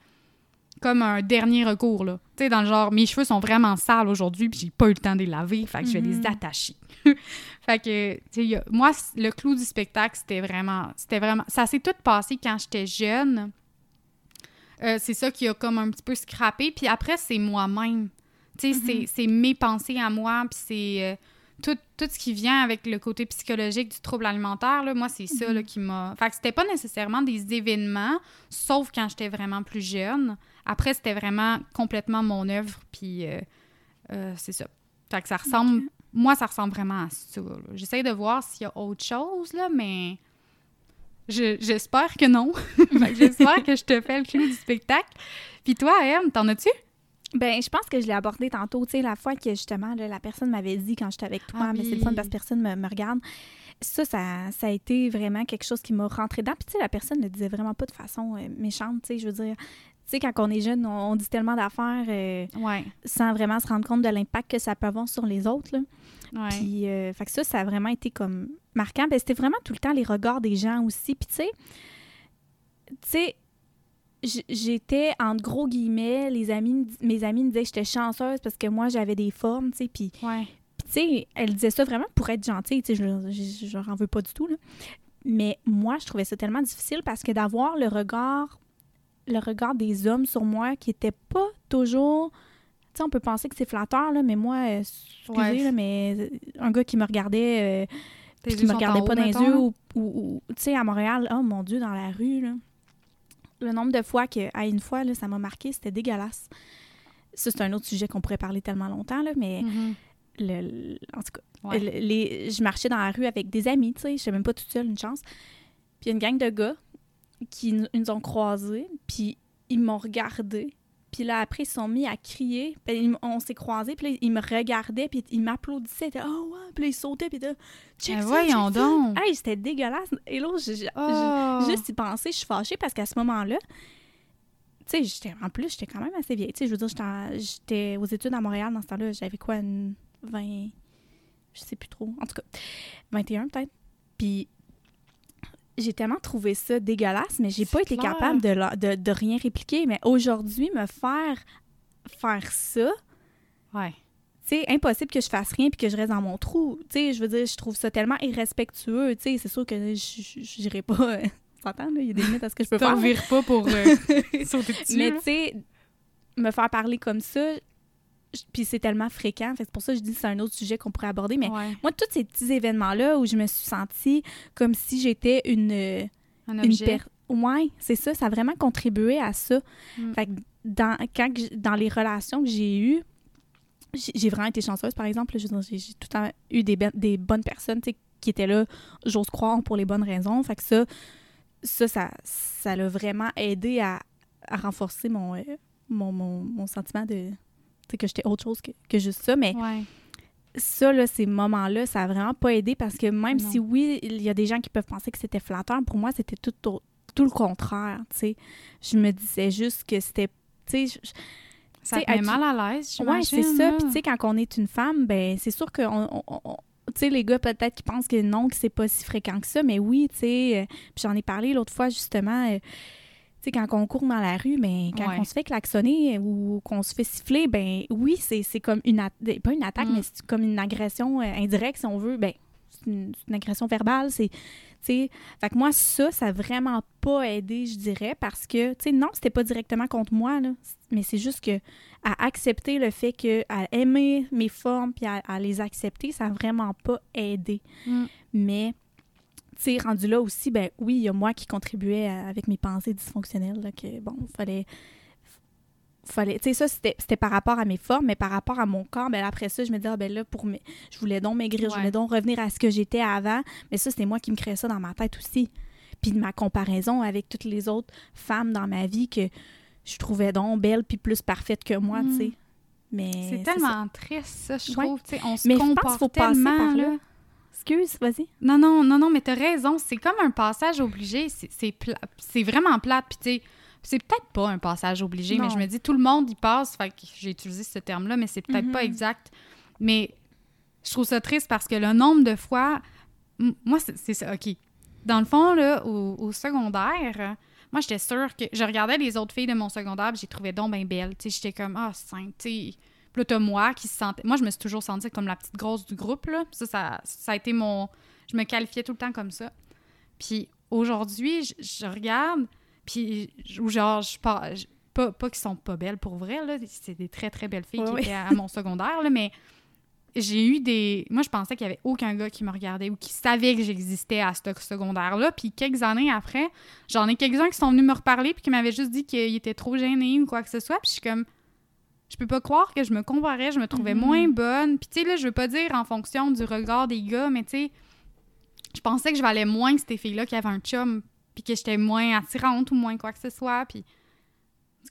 comme un dernier recours, là. Tu sais, dans le genre, mes cheveux sont vraiment sales aujourd'hui, puis j'ai pas eu le temps de les laver, fait que je vais les mhm. attacher. *laughs* fait que, tu sais, moi, le clou du spectacle, c'était vraiment. C'était vraiment. Ça s'est tout passé quand j'étais jeune. Euh, c'est ça qui a comme un petit peu scrappé. Puis après, c'est moi-même. Tu sais, c'est mhm. mes pensées à moi, puis c'est euh, tout, tout, ce qui vient avec le côté psychologique du trouble alimentaire. Là, moi, c'est ça là, mhm. qui m'a... Fait que c'était pas nécessairement des événements, sauf quand j'étais vraiment plus jeune. Après, c'était vraiment complètement mon œuvre, puis euh, c'est ça. Fait que ça ressemble... Moi, ça ressemble vraiment à ça. J'essaie de voir s'il y a autre chose, là, mais J'espère que non. *laughs* *laughs* J'espère que je te fais le clou du spectacle. Puis toi, M, t'en as-tu? Ben, je pense que je l'ai abordé tantôt, tu sais, la fois que justement, la personne m'avait dit quand j'étais avec toi, ah mais c'est le fun parce que personne me, me regarde. Ça, ça, ça, a été vraiment quelque chose qui m'a rentré dedans. Puis, tu sais, la personne ne le disait vraiment pas de façon euh, méchante, tu sais, je veux dire. Tu sais, quand on est jeune, on, dit tellement d'affaires euh, sans vraiment se rendre compte de l'impact que ça peut avoir sur les autres. Là. Puis, euh, fait que ça, ça a vraiment été comme marquant. Ben, c'était vraiment tout le temps les regards des gens aussi. Puis, tu sais, tu sais, j'étais, en gros guillemets, les amis, mes amis me disaient que j'étais chanceuse parce que moi, j'avais des formes, tu sais, puis... Ouais. tu sais, elle disait ça vraiment pour être gentille, tu sais, je, je, je, veux pas du tout, là. Mais moi, je trouvais ça tellement difficile parce que d'avoir le regard le regard des hommes sur moi qui était pas toujours. Sais, on peut penser que c'est flatteur, là, mais moi, euh, excusez, mais euh, un gars qui me regardait, euh, qui me regardait pas dans les yeux, ou, tu sais, à Montréal, oh mon Dieu, dans la rue, là, le nombre de fois que, à une fois, là, ça m'a marqué, c'était dégueulasse. Ça, c'est un autre sujet qu'on pourrait parler tellement longtemps, là, mais. Mm-hmm. Le, en tout cas, les, je marchais dans la rue avec des amis, tu sais, je même pas toute seule, une chance. Puis une gang de gars, qui nous ont croisés, puis ils m'ont regardé. Puis là, après, ils sont mis à crier. Puis on s'est croisés, puis là, ils me regardaient, puis ils m'applaudissaient. Oh ouais, puis là, ils sautaient, puis là, check Mais voyons donc! Hey, c'était dégueulasse. Et là, oh. juste y penser, je suis fâchée parce qu'à ce moment-là, tu sais, en plus, j'étais quand même assez vieille. Tu sais, je veux dire, j'étais aux études à Montréal dans ce temps-là. J'avais quoi, une 20... Je sais plus trop. En tout cas, 21 peut-être. Puis j'ai tellement trouvé ça dégueulasse, mais j'ai pas été capable de, de, de, rien répliquer. Mais aujourd'hui, me faire faire ça, ouais. c'est impossible que je fasse rien puis que je reste dans mon trou. Tu sais, je veux dire, je trouve ça tellement irrespectueux. Tu sais, c'est sûr que je n'irai pas. *laughs* T'entends, il y a des limites à ce que je peux faire. vire pas pour euh, *laughs* sauter dessus. Mais tu sais, me faire parler comme ça, puis c'est tellement fréquent. C'est pour ça que je dis que c'est un autre sujet qu'on pourrait aborder. Mais moi, tous ces petits événements-là où je me suis sentie comme si j'étais une. Un objet. ouais, c'est ça. Ça a vraiment contribué à ça. Mm. Fait que dans, quand, dans les relations que j'ai eues, j'ai vraiment été chanceuse, par exemple. J'ai tout le temps eu des, des bonnes personnes qui étaient là, j'ose croire, pour les bonnes raisons. Fait que ça, ça, ça, ça l'a vraiment aidé à, à renforcer mon, euh, mon, mon, mon, sentiment de, que j'étais autre chose que, juste ça. Mais ça, là, ces moments-là, ça a vraiment pas aidé parce que même si oui, il y a des gens qui peuvent penser que c'était flatteur, pour moi, c'était tout, tout, le contraire. Je me disais juste que c'était. Ça te met mal à l'aise, Oui, c'est ça. Puis, tu sais, quand on est une femme, ben c'est sûr que sais, les gars, peut-être qui pensent que non, que c'est pas si fréquent que ça, mais oui, tu sais. Euh, puis j'en ai parlé l'autre fois, justement. Euh, sais, quand on court dans la rue, mais ben, quand on se fait klaxonner ou qu'on se fait siffler, ben oui, c'est comme une pas une attaque, mm. mais c'est comme une agression euh, indirecte, si on veut. Ben, c'est une, agression verbale. C'est, fait que moi, ça, ça n'a vraiment pas aidé, je dirais, parce que, tu sais, non, c'était pas directement contre moi, là, mais c'est juste que à accepter le fait que, à aimer mes formes puis à, les accepter, ça n'a vraiment pas aidé. Mm. Mais tu sais, rendu là aussi, ben oui, il y a moi qui contribuais avec mes pensées dysfonctionnelles, là, que bon, fallait. fallait tu sais, ça, c'était par rapport à mes formes, mais par rapport à mon corps, ben après ça, je me disais, ah, ben là, pour mes, je voulais donc maigrir, je voulais donc revenir à ce que j'étais avant, mais ça, c'était moi qui me créais ça dans ma tête aussi. Puis de ma comparaison avec toutes les autres femmes dans ma vie que je trouvais donc belles puis plus parfaites que moi, tu sais. Mm. Mais c'est tellement triste, ça, je trouve. On se mais compare je pense faut tellement, passer par là Excuse, vas-y. Non, non, non, non, mais t'as raison. C'est comme un passage obligé. C'est c'est vraiment plate. Puis, tu sais, c'est peut-être pas un passage obligé, mais je me dis, tout le monde y passe. Fait que j'ai utilisé ce terme-là, mais c'est peut-être pas mhm. exact. Mais je trouve ça triste parce que le nombre de fois. Moi, c'est ça. OK. Dans le fond, là, au, secondaire, moi, j'étais sûre que. Je regardais les autres filles de mon secondaire, j'ai trouvé donc bien belle. Tu sais, j'étais comme, ah, oh, tu sais. Puis là, t'as moi qui se sentait. Moi, je me suis toujours sentie comme la petite grosse du groupe, là. Ça, ça, ça a été mon. Je me qualifiais tout le temps comme ça. Puis aujourd'hui, je, regarde, puis genre, je pas, pas, pas qu'ils sont pas belles pour vrai, là. C'est des très, très belles filles qui étaient à, mon secondaire, là, mais j'ai eu des. Moi, je pensais qu'il y avait aucun gars qui me regardait ou qui savait que j'existais à ce secondaire-là. Puis quelques années après, j'en ai quelques-uns qui sont venus me reparler puis qui m'avaient juste dit qu'ils étaient trop gênés ou quoi que ce soit. Puis je suis comme. Je peux pas croire que je me comparais, je me trouvais mm-hmm. moins bonne. Puis tu sais, là, je veux pas dire en fonction du regard des gars, mais tu sais, je pensais que je valais moins que ces filles-là qui avaient un chum, puis que j'étais moins attirante ou moins quoi que ce soit. Puis.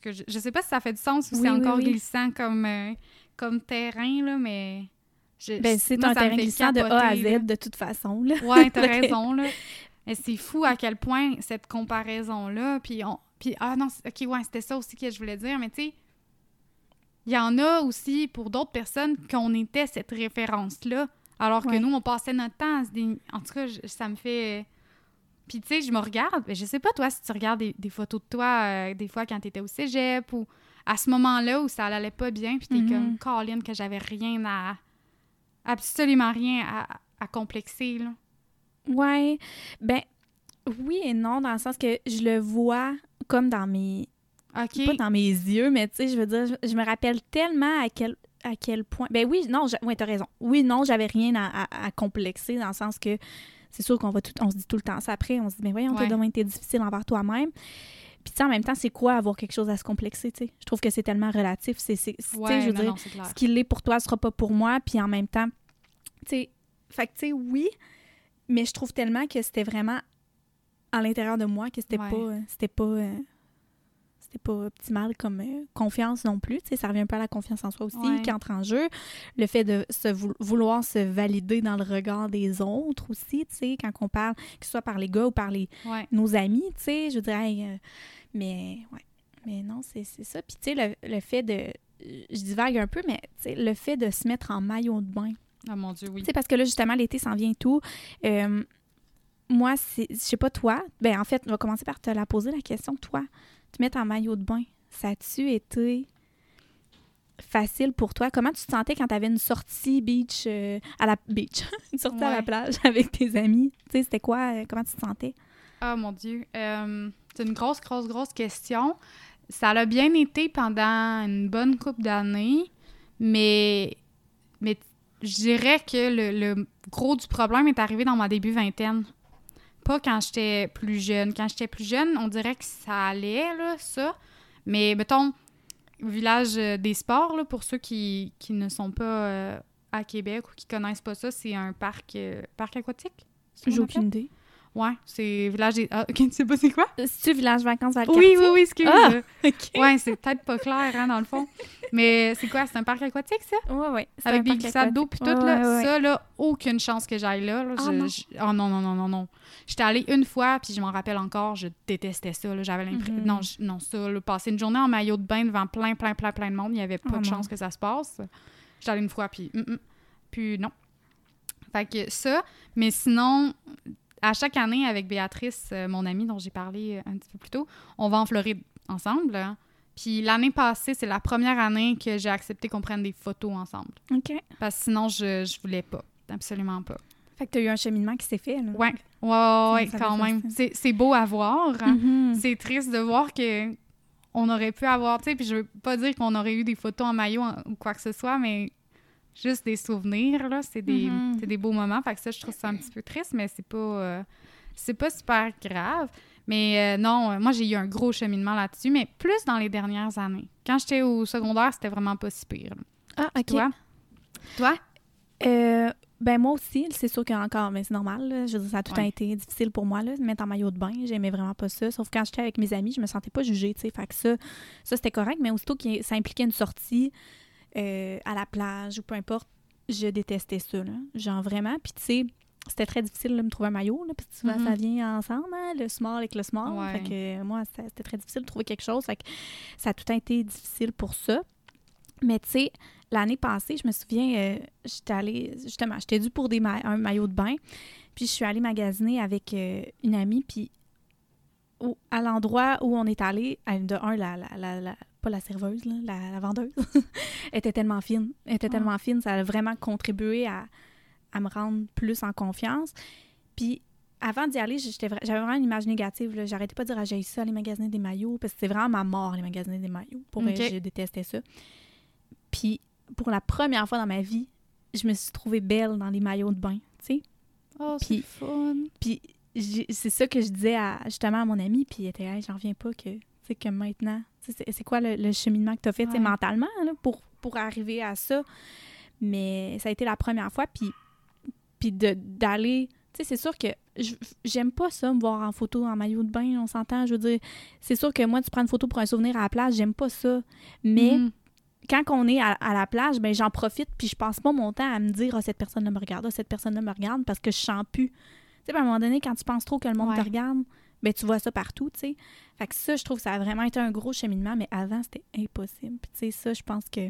que je, je sais pas si ça fait du sens ou c'est encore glissant comme, euh, comme terrain, là, mais ben, c'est un terrain glissant de A à Z, de toute façon. Là. Ouais, *laughs* t'as raison, là. Mais c'est fou à quel point cette comparaison-là, puis on... Puis, ah non, OK, ouais, c'était ça aussi que je voulais dire, mais tu sais, il y en a aussi, pour d'autres personnes, qu'on était cette référence-là, alors que nous, on passait notre temps à se... En tout cas, ça me fait... Puis, tu sais, je me regarde, je sais pas, toi, si tu regardes des, photos de toi, euh, des fois, quand t'étais au cégep, ou à ce moment-là où ça allait pas bien, puis t'es mm-hmm. comme, Colin, que j'avais rien à absolument rien à, à complexer, là. Ouais. Ben, oui et non, dans le sens que je le vois comme dans mes. Pas dans mes yeux, mais tu sais, je veux dire, je, me rappelle tellement à quel, à quel point. Ben oui, non, ouais, t'as raison. Oui, non, j'avais rien à, à, complexer dans le sens que c'est sûr qu'on va tout, on se dit tout le temps ça après. On se dit, mais voyons, ouais. demain, t'es difficile envers toi-même. Puis, tu sais, en même temps, c'est quoi avoir quelque chose à se complexer, tu sais? Je trouve que c'est tellement relatif. C'est, c'est, ouais, je veux dire, ce qui l'est pour toi sera pas pour moi. Puis, en même temps, tu sais, fait que, tu sais, oui, mais je trouve tellement que c'était vraiment à l'intérieur de moi que c'était pas. Euh, c'était pas. Euh, c'était pas optimal comme euh, confiance non plus. Tu sais, ça revient un peu à la confiance en soi aussi qui entre en jeu. Le fait de se vouloir se valider dans le regard des autres aussi, tu sais, quand on parle, que ce soit par les gars ou par les, nos amis, tu sais, je dirais, mais ouais. Mais non, c'est ça. Puis, tu sais, le, le, fait de. Je divague un peu, mais tu sais, le fait de se mettre en maillot de bain, ah mon Dieu, oui. C'est parce que là, justement, l'été s'en vient tout. Euh, moi, je sais pas toi. Ben, en fait, on va commencer par te la poser la question. Toi, tu mets en maillot de bain. Ça a-tu été facile pour toi? Comment tu te sentais quand tu avais une sortie beach euh, à la beach, *laughs* une sortie à la plage *laughs* avec tes amis? Tu sais, c'était quoi? Euh, comment tu te sentais? Ah mon Dieu. c'est une grosse, grosse, grosse question. Ça a bien été pendant une bonne couple d'années, mais, mais je dirais que le, gros du problème est arrivé dans mon début vingtaine. Pas quand j'étais plus jeune. Quand j'étais plus jeune, on dirait que ça allait, là, ça. Mais mettons, village euh, des sports, là, pour ceux qui, ne sont pas euh, à Québec ou qui connaissent pas ça, c'est un parc, euh, parc aquatique. J'ai aucune idée. Ouais, c'est village des. Ah, ok, *laughs* tu sais pas c'est quoi? C'est village vacances à Oui, oui, oui, excuse. Ah, *laughs* Ouais, c'est peut-être pas clair, hein, dans le fond. Mais c'est quoi? C'est un parc aquatique, ça? Oui, oui. Avec des glissades d'eau puis tout, là. Ça, là, aucune chance que j'aille là. Oh, non. oh, non, non, non, non, non. J'étais allée une fois, puis je m'en rappelle encore, je détestais ça. J'avais l'impression. Mm-hmm. Non, non, ça, là, passer une journée en maillot de bain devant plein, plein, plein, plein de monde, il n'y avait pas oh, de chance que ça se passe. J'étais allée une fois, puis. Mm, mm. Puis non. Fait que ça, mais sinon, à chaque année, avec Béatrice, euh, mon amie dont j'ai parlé euh, un petit peu plus tôt, on va en Floride ensemble. Hein. Puis l'année passée, c'est la première année que j'ai accepté qu'on prenne des photos ensemble. OK. Parce que sinon, je, je voulais pas. Absolument pas. Fait que tu as eu un cheminement qui s'est fait, là. Ouais. Ouais, ouais, quand même. C'est beau à voir. Mm-hmm. C'est triste de voir que on aurait pu avoir, tu sais, puis je veux pas dire qu'on aurait eu des photos en maillot ou quoi que ce soit, mais juste des souvenirs, là. C'est des, mm-hmm. des, beaux moments. Fait que ça, je trouve ça un petit peu triste, mais c'est pas, euh, c'est pas super grave. Mais euh, non, euh, moi, j'ai eu un gros cheminement là-dessus, mais plus dans les dernières années. Quand j'étais au secondaire, c'était vraiment pas si pire. Ah, OK. Toi? Toi? ben moi aussi, c'est sûr qu'encore, mais c'est normal. Je veux dire, ça a tout été difficile pour moi, là, de mettre en maillot de bain. J'aimais vraiment pas ça. Sauf quand j'étais avec mes amis, je me sentais pas jugée, tu sais. Fait que ça, ça c'était correct. Mais aussitôt que ça impliquait une sortie, euh, à la plage ou peu importe, je détestais ça, là. Genre vraiment. Puis tu sais, c'était très difficile de me trouver un maillot, là, parce que souvent, ça mm-hmm. vient ensemble, hein, le small avec le small. Fait que moi, c'était très difficile de trouver quelque chose. Fait que ça a tout été difficile pour ça. Mais tu sais, l'année passée, je me souviens, euh, j'étais allée, justement, j'étais due pour des un maillot de bain. Puis je suis allée magasiner avec euh, une amie, puis à l'endroit où on est allé, de un, la, la, pas la serveuse, la, vendeuse, *laughs* était tellement fine. était ah. tellement fine, ça a vraiment contribué à, à me rendre plus en confiance. Puis avant d'y aller, j'avais vraiment une image négative. J'arrêtais pas de dire, ah, j'ai ça, les magasiner des maillots, parce que c'est vraiment ma mort, les magasiner des maillots. Pour moi, je détestais ça. Puis pour la première fois dans ma vie, je me suis trouvée belle dans les maillots de bain, tu sais. Oh, c'est fun! Puis c'est ça que je disais à, justement à mon ami, puis il était, hey, j'en reviens pas que, que maintenant, c'est quoi le, cheminement que tu as fait mentalement là, pour, pour arriver à ça? Mais ça a été la première fois, puis, puis d'aller. Tu sais, c'est sûr que j'aime pas ça, me voir en photo en maillot de bain, on s'entend. Je veux dire, c'est sûr que moi, tu prends une photo pour un souvenir à la plage, j'aime pas ça. Mais. Mm-hmm. quand on est à, la plage, ben j'en profite puis je passe pas mon temps à me dire oh, cette personne-là me regarde, oh, cette personne-là me regarde parce que je sens plus sais, à un moment donné, quand tu penses trop que le monde te regarde, ben tu vois ça partout, tu sais. Fait que ça, je trouve que ça a vraiment été un gros cheminement, mais avant, c'était impossible. tu sais, ça, je pense que...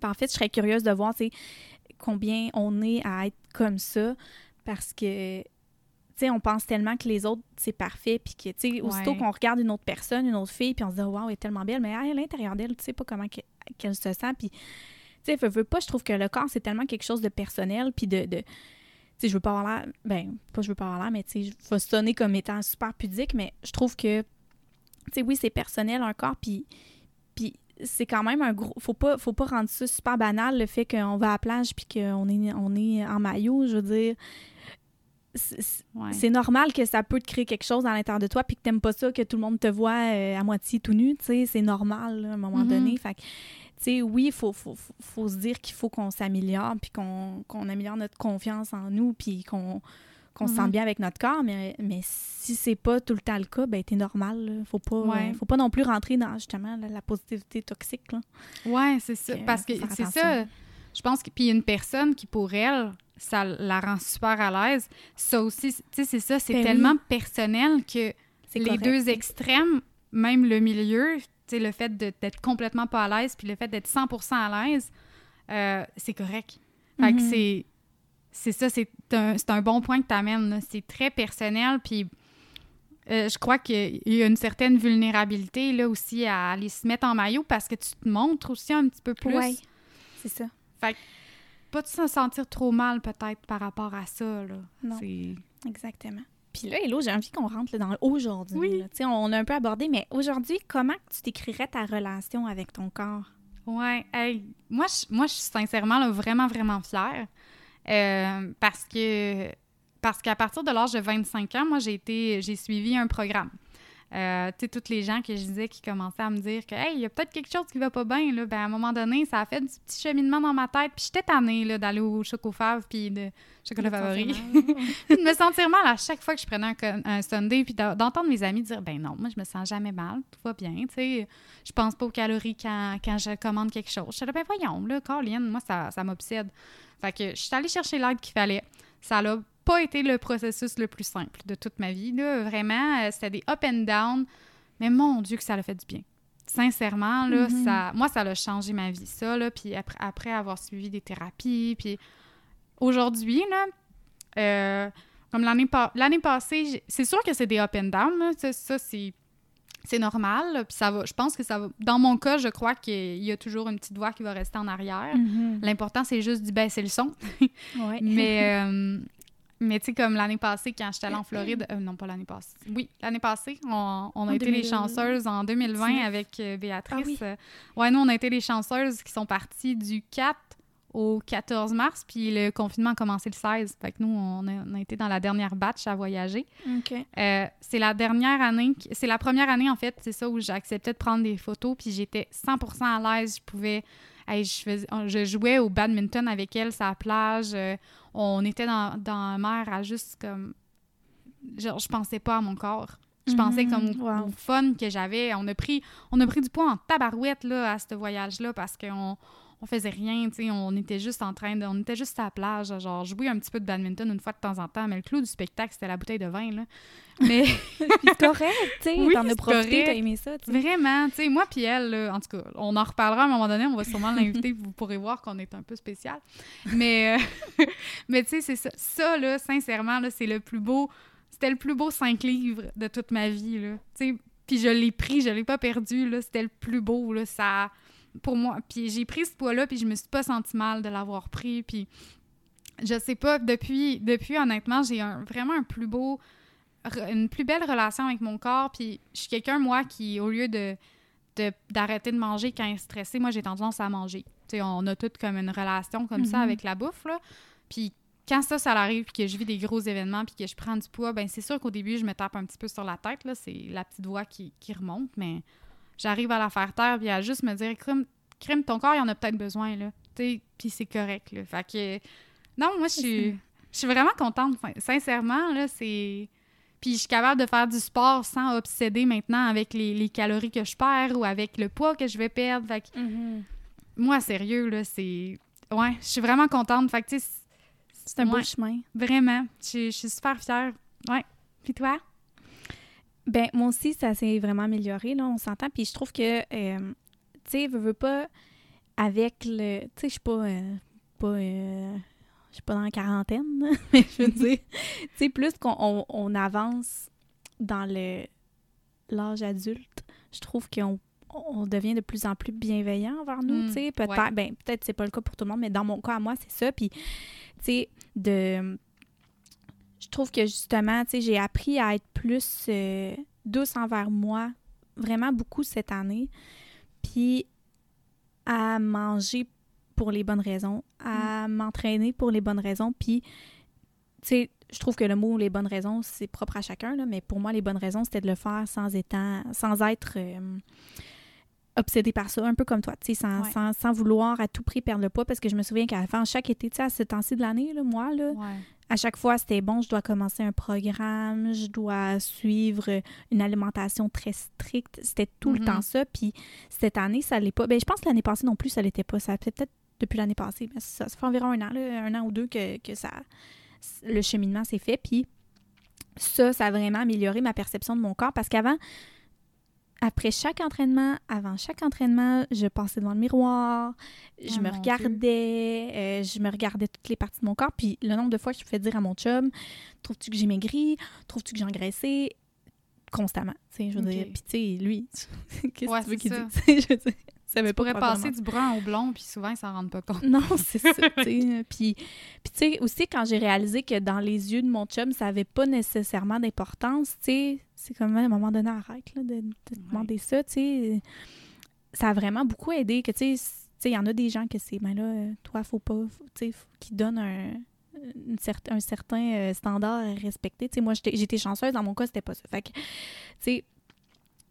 Ben, en fait, je serais curieuse de voir, tu sais, combien on est à être comme ça, parce que, tu sais, on pense tellement que les autres, c'est parfait, puis que, tu sais, aussitôt qu'on regarde une autre personne, une autre fille, puis on se dit « Waouh, elle est tellement belle », mais à l'intérieur d'elle, tu sais pas comment qu'elle se sent, puis, tu sais, veux pas, je trouve que le corps, c'est tellement quelque chose de personnel, puis de sais, je veux pas avoir l'air, ben, pas je veux pas avoir l'air, mais tu sais, je vais sonner comme étant super pudique, mais je trouve que, tu sais, oui, c'est personnel encore, puis, puis c'est quand même un gros, faut pas, faut pas rendre ça super banal, le fait qu'on va à la plage puis qu'on est, on est en maillot, je veux dire, c'est normal que ça peut te créer quelque chose à l'intérieur de toi puis que t'aimes pas ça, que tout le monde te voit euh, à moitié tout nu, tu sais, c'est normal, à un moment mm-hmm. donné, fait sais, oui, il faut, faut, faut, se dire qu'il faut qu'on s'améliore, puis qu'on améliore notre confiance en nous, puis qu'on se sente mhm. bien avec notre corps, mais, mais si c'est pas tout le temps le cas, ben t'es normal. Faut pas, faut pas non plus rentrer dans justement la, positivité toxique. Là. Ouais, c'est ça. Parce que c'est ça. Je pense que puis une personne qui pour elle, ça la rend super à l'aise. Ça aussi, tu sais, c'est ça, c'est ben tellement personnel que les deux extrêmes, même le milieu, le fait d'être complètement pas à l'aise, puis le fait d'être 100% à l'aise, euh, c'est correct. Fait que mm-hmm. c'est ça, c'est un, un, bon point que tu amènes. C'est très personnel, puis euh, je crois qu'il y a une certaine vulnérabilité là aussi à aller se mettre en maillot parce que tu te montres aussi un petit peu plus. Oui, c'est ça. Fait que pas de se sentir trop mal peut-être par rapport à ça. Là. Non, exactement. Puis là, Hello, j'ai envie qu'on rentre dans aujourd'hui. Oui. On a un peu abordé, mais aujourd'hui, comment tu décrirais ta relation avec ton corps? Ouais, moi, je, moi, je suis sincèrement vraiment, vraiment fière. Euh, parce que parce qu'à partir de l'âge de 25 ans, moi, j'ai été j'ai suivi un programme. Euh, tu sais, toutes les gens que je disais qui commençaient à me dire que, hey, il y a peut-être quelque chose qui va pas bien, là, ben, à un moment donné, ça a fait du petit cheminement dans ma tête, puis j'étais tannée, là, d'aller au Chocofave, puis de chocolat favori. *laughs* puis de me sentir mal à chaque fois que je prenais un, un Sunday, puis d'entendre mes amis dire, ben non, moi, je me sens jamais mal, tout va bien, tu sais, je pense pas aux calories quand, quand je commande quelque chose. Je ben voyons, là, Caroline, moi, ça, ça m'obsède. Fait que je suis allée chercher l'aide qu'il fallait. Ça l'a pas été le processus le plus simple de toute ma vie. Là. Vraiment, euh, c'était des up and down. Mais mon Dieu, que ça l'a fait du bien. Sincèrement, là, mm-hmm. ça, moi, ça a changé ma vie, ça. Là, puis après, après avoir suivi des thérapies. Puis aujourd'hui, là, euh, comme l'année passée, c'est sûr que c'est des up and down. Là. Ça, c'est c'est normal. Puis ça va, je pense que ça va. Dans mon cas, je crois qu'il y a toujours une petite voix qui va rester en arrière. Mm-hmm. L'important, c'est juste d'y baisser le son. *laughs* Mais, *laughs* euh, mais tu sais, comme l'année passée, quand j'étais allée en Floride, *clears throat* euh, non pas l'année passée, oui, l'année passée, on, a été les chanceuses en 2020 avec euh, Béatrice. Ah ouais, nous, on a été les chanceuses qui sont parties du 4 au 14 mars, puis le confinement a commencé le 16. Fait que nous, on a, été dans la dernière batch à voyager. Euh, c'est la dernière année, c'est la première année, en fait, c'est ça, où j'ai accepté de prendre des photos, puis j'étais 100% à l'aise. Je pouvais je, je, jouais au badminton avec elle la plage. Euh, on était dans, dans la mer à juste comme. Genre, je pensais pas à mon corps. Je pensais mhm. comme au fun que j'avais. On a pris on a pris du poids en tabarouette là, à ce voyage-là parce qu'on on faisait rien, tu sais, on était juste en train de, on était juste à la plage, genre jouer un petit peu de badminton une fois de temps en temps, mais le clou du spectacle, c'était la bouteille de vin, là. *laughs* Mais... c'est correct, tu sais, t'en as profité, t'as aimé ça, Vraiment, tu sais, moi puis elle, en tout cas, on en reparlera à un moment donné, on va sûrement l'inviter, vous pourrez voir qu'on est un peu spécial. Mais, euh, *laughs* mais tu sais, c'est ça, ça, là, sincèrement, là, c'est le plus beau, c'était le plus beau cinq livres de toute ma vie, là, tu sais, puis je l'ai pris, je l'ai pas perdu, là, c'était le plus beau, là, ça pour moi. Puis j'ai pris ce poids-là, puis je me suis pas senti mal de l'avoir pris. Puis je sais pas, depuis, depuis honnêtement, j'ai un, vraiment un plus beau, une plus belle relation avec mon corps. Puis je suis quelqu'un, moi, qui, au lieu de d'arrêter de, manger quand il est stressé, moi, j'ai tendance à manger. sais, on a toutes comme une relation comme ça mm-hmm. avec la bouffe, là. Puis quand ça, ça arrive, puis que je vis des gros événements, puis que je prends du poids, ben c'est sûr qu'au début, je me tape un petit peu sur la tête, là. C'est la petite voix qui, qui remonte, mais j'arrive à la faire taire, puis à juste me dire, crime, crime ton corps, il en a peut-être besoin, là. Puis c'est correct, là. Fait que. Non, moi, je suis. Je suis vraiment contente. Sincèrement, là, c'est. Puis je suis capable de faire du sport sans obséder maintenant avec les, calories que je perds ou avec le poids que je vais perdre. Fait que, mm-hmm. moi, sérieux, là, c'est. Ouais, je suis vraiment contente. Fait que, tu sais. C'est un beau chemin. Vraiment. Je suis super fière. Ouais. Puis toi? Ben, moi aussi, ça s'est vraiment amélioré, là, on s'entend. Puis je trouve que, euh, tu sais, veux, veux pas, avec le. Tu sais, je suis pas. Euh, pas euh, je suis pas dans la quarantaine, *laughs* mais je veux *laughs* dire, tu sais, plus qu'on on, avance dans le l'âge adulte, je trouve qu'on on devient de plus en plus bienveillant envers nous, tu sais, peut-être, ben, peut-être c'est pas le cas pour tout le monde, mais dans mon cas, à moi, c'est ça, puis, tu sais, de je trouve que justement, tu sais, j'ai appris à être plus euh, douce envers moi, vraiment beaucoup cette année, puis à manger pour les bonnes raisons, à mm. m'entraîner pour les bonnes raisons, puis, tu sais, je trouve que le mot les bonnes raisons, c'est propre à chacun, là, mais pour moi, les bonnes raisons, c'était de le faire sans, étant, sans être euh, obsédé par ça, un peu comme toi, tu sais, sans, sans, sans, vouloir à tout prix perdre le poids, parce que je me souviens qu'à chaque été, tu sais, à ce temps-ci de l'année, moi, là, à chaque fois, c'était bon, je dois commencer un programme, je dois suivre une alimentation très stricte. C'était tout le temps mhm. ça. Puis cette année, ça l'est pas. Ben, je pense que l'année passée non plus, ça l'était pas. Ça fait peut-être depuis l'année passée. Mais ça, fait environ un an, un an ou deux que, que ça, le cheminement s'est fait. Puis ça, ça a vraiment amélioré ma perception de mon corps parce qu'avant, après chaque entraînement, avant chaque entraînement, je passais devant le miroir, je oh me regardais, euh, je me regardais toutes les parties de mon corps, puis le nombre de fois que je fais dire à mon chum, trouves-tu que j'ai maigri, trouves-tu que j'ai engraissé, constamment, tu sais, je veux dire, puis tu sais, lui, *laughs* qu'est-ce que tu veux qu'il dise, *laughs* ça tu pourrais passer du brun au blond, puis souvent, ils s'en rendent pas compte. Non, c'est ça, *laughs* tu sais, puis, tu sais, aussi, quand j'ai réalisé que dans les yeux de mon chum, ça avait pas nécessairement d'importance, tu sais, c'est comme à un moment donné, arrête là, de, demander ça, tu sais. Ça a vraiment beaucoup aidé que, tu sais, il y en a des gens que c'est, mais ben là, toi, faut pas, tu sais, qui donnent un, un certain euh, standard à respecter. Tu sais, moi, j'étais chanceuse, dans mon cas, c'était pas ça. Fait que, tu sais,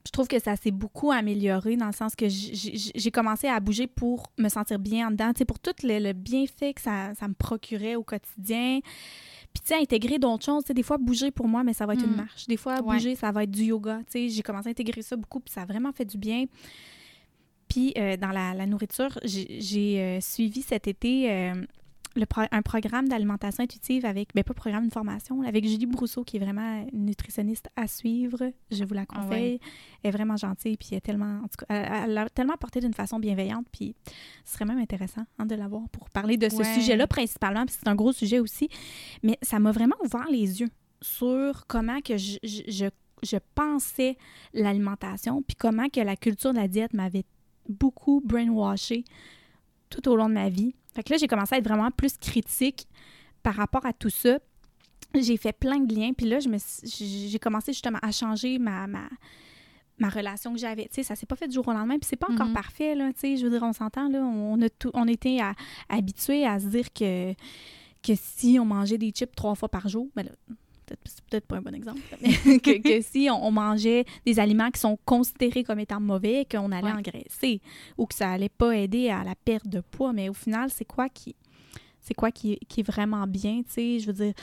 je trouve que ça s'est beaucoup amélioré dans le sens que j'ai commencé à bouger pour me sentir bien en dedans, tu sais, pour tout le, le bienfait que ça, ça, me procurait au quotidien. Puis, tu sais, intégrer d'autres choses. Tu sais, des fois, bouger pour moi, mais ça va être une mm. marche. Des fois, bouger, ça va être du yoga. Tu sais, j'ai commencé à intégrer ça beaucoup, puis ça a vraiment fait du bien. Puis, euh, dans la, nourriture, j'ai euh, suivi cet été euh, un programme d'alimentation intuitive avec, ben pas programme, de formation, avec Julie Brousseau, qui est vraiment une nutritionniste à suivre. Je vous la ah conseille. Elle est vraiment gentille, puis elle est tellement, en tout cas, elle, a tellement porté d'une façon bienveillante, puis ce serait même intéressant hein, de l'avoir pour parler de ce sujet-là principalement, puis c'est un gros sujet aussi. Mais ça m'a vraiment ouvert les yeux sur comment que je, je, je pensais l'alimentation, puis comment que la culture de la diète m'avait beaucoup brainwashé tout au long de ma vie. Fait que là, j'ai commencé à être vraiment plus critique par rapport à tout ça. J'ai fait plein de liens, puis là, j'ai commencé justement à changer ma, ma, ma relation que j'avais. Tu sais, ça s'est pas fait du jour au lendemain, puis c'est pas encore mm-hmm. parfait, là, tu sais, je veux dire, on s'entend, là, on a tout, on était habitués à se dire que, que si on mangeait des chips trois fois par jour, ben là, c'est peut-être pas un bon exemple, mais *laughs* que, si on, mangeait des aliments qui sont considérés comme étant mauvais, qu'on allait engraisser ou que ça allait pas aider à la perte de poids. Mais au final, c'est quoi qui c'est quoi qui, qui, est vraiment bien, tu sais, je veux dire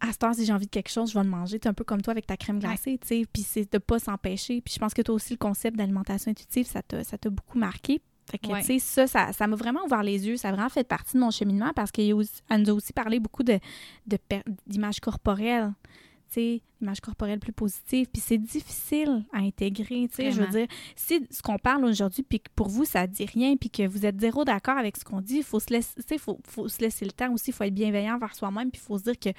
à ce temps, si j'ai envie de quelque chose, je vais le manger. C'est un peu comme toi avec ta crème glacée, tu sais. Puis c'est de pas s'empêcher. Puis je pense que toi aussi, le concept d'alimentation intuitive, ça t'a beaucoup marqué. Fait que, tu sais, ça, ça, m'a vraiment ouvert les yeux. Ça a vraiment fait partie de mon cheminement parce qu'elle nous a aussi parlé beaucoup de, d'image corporelle sais, image corporelle plus positive. Puis c'est difficile à intégrer, tu sais. Je veux dire, si ce qu'on parle aujourd'hui, puis que pour vous, ça dit rien, puis que vous êtes zéro d'accord avec ce qu'on dit, il faut se laisser, faut, faut se laisser le temps aussi, il faut être bienveillant vers soi-même, puis il faut se dire que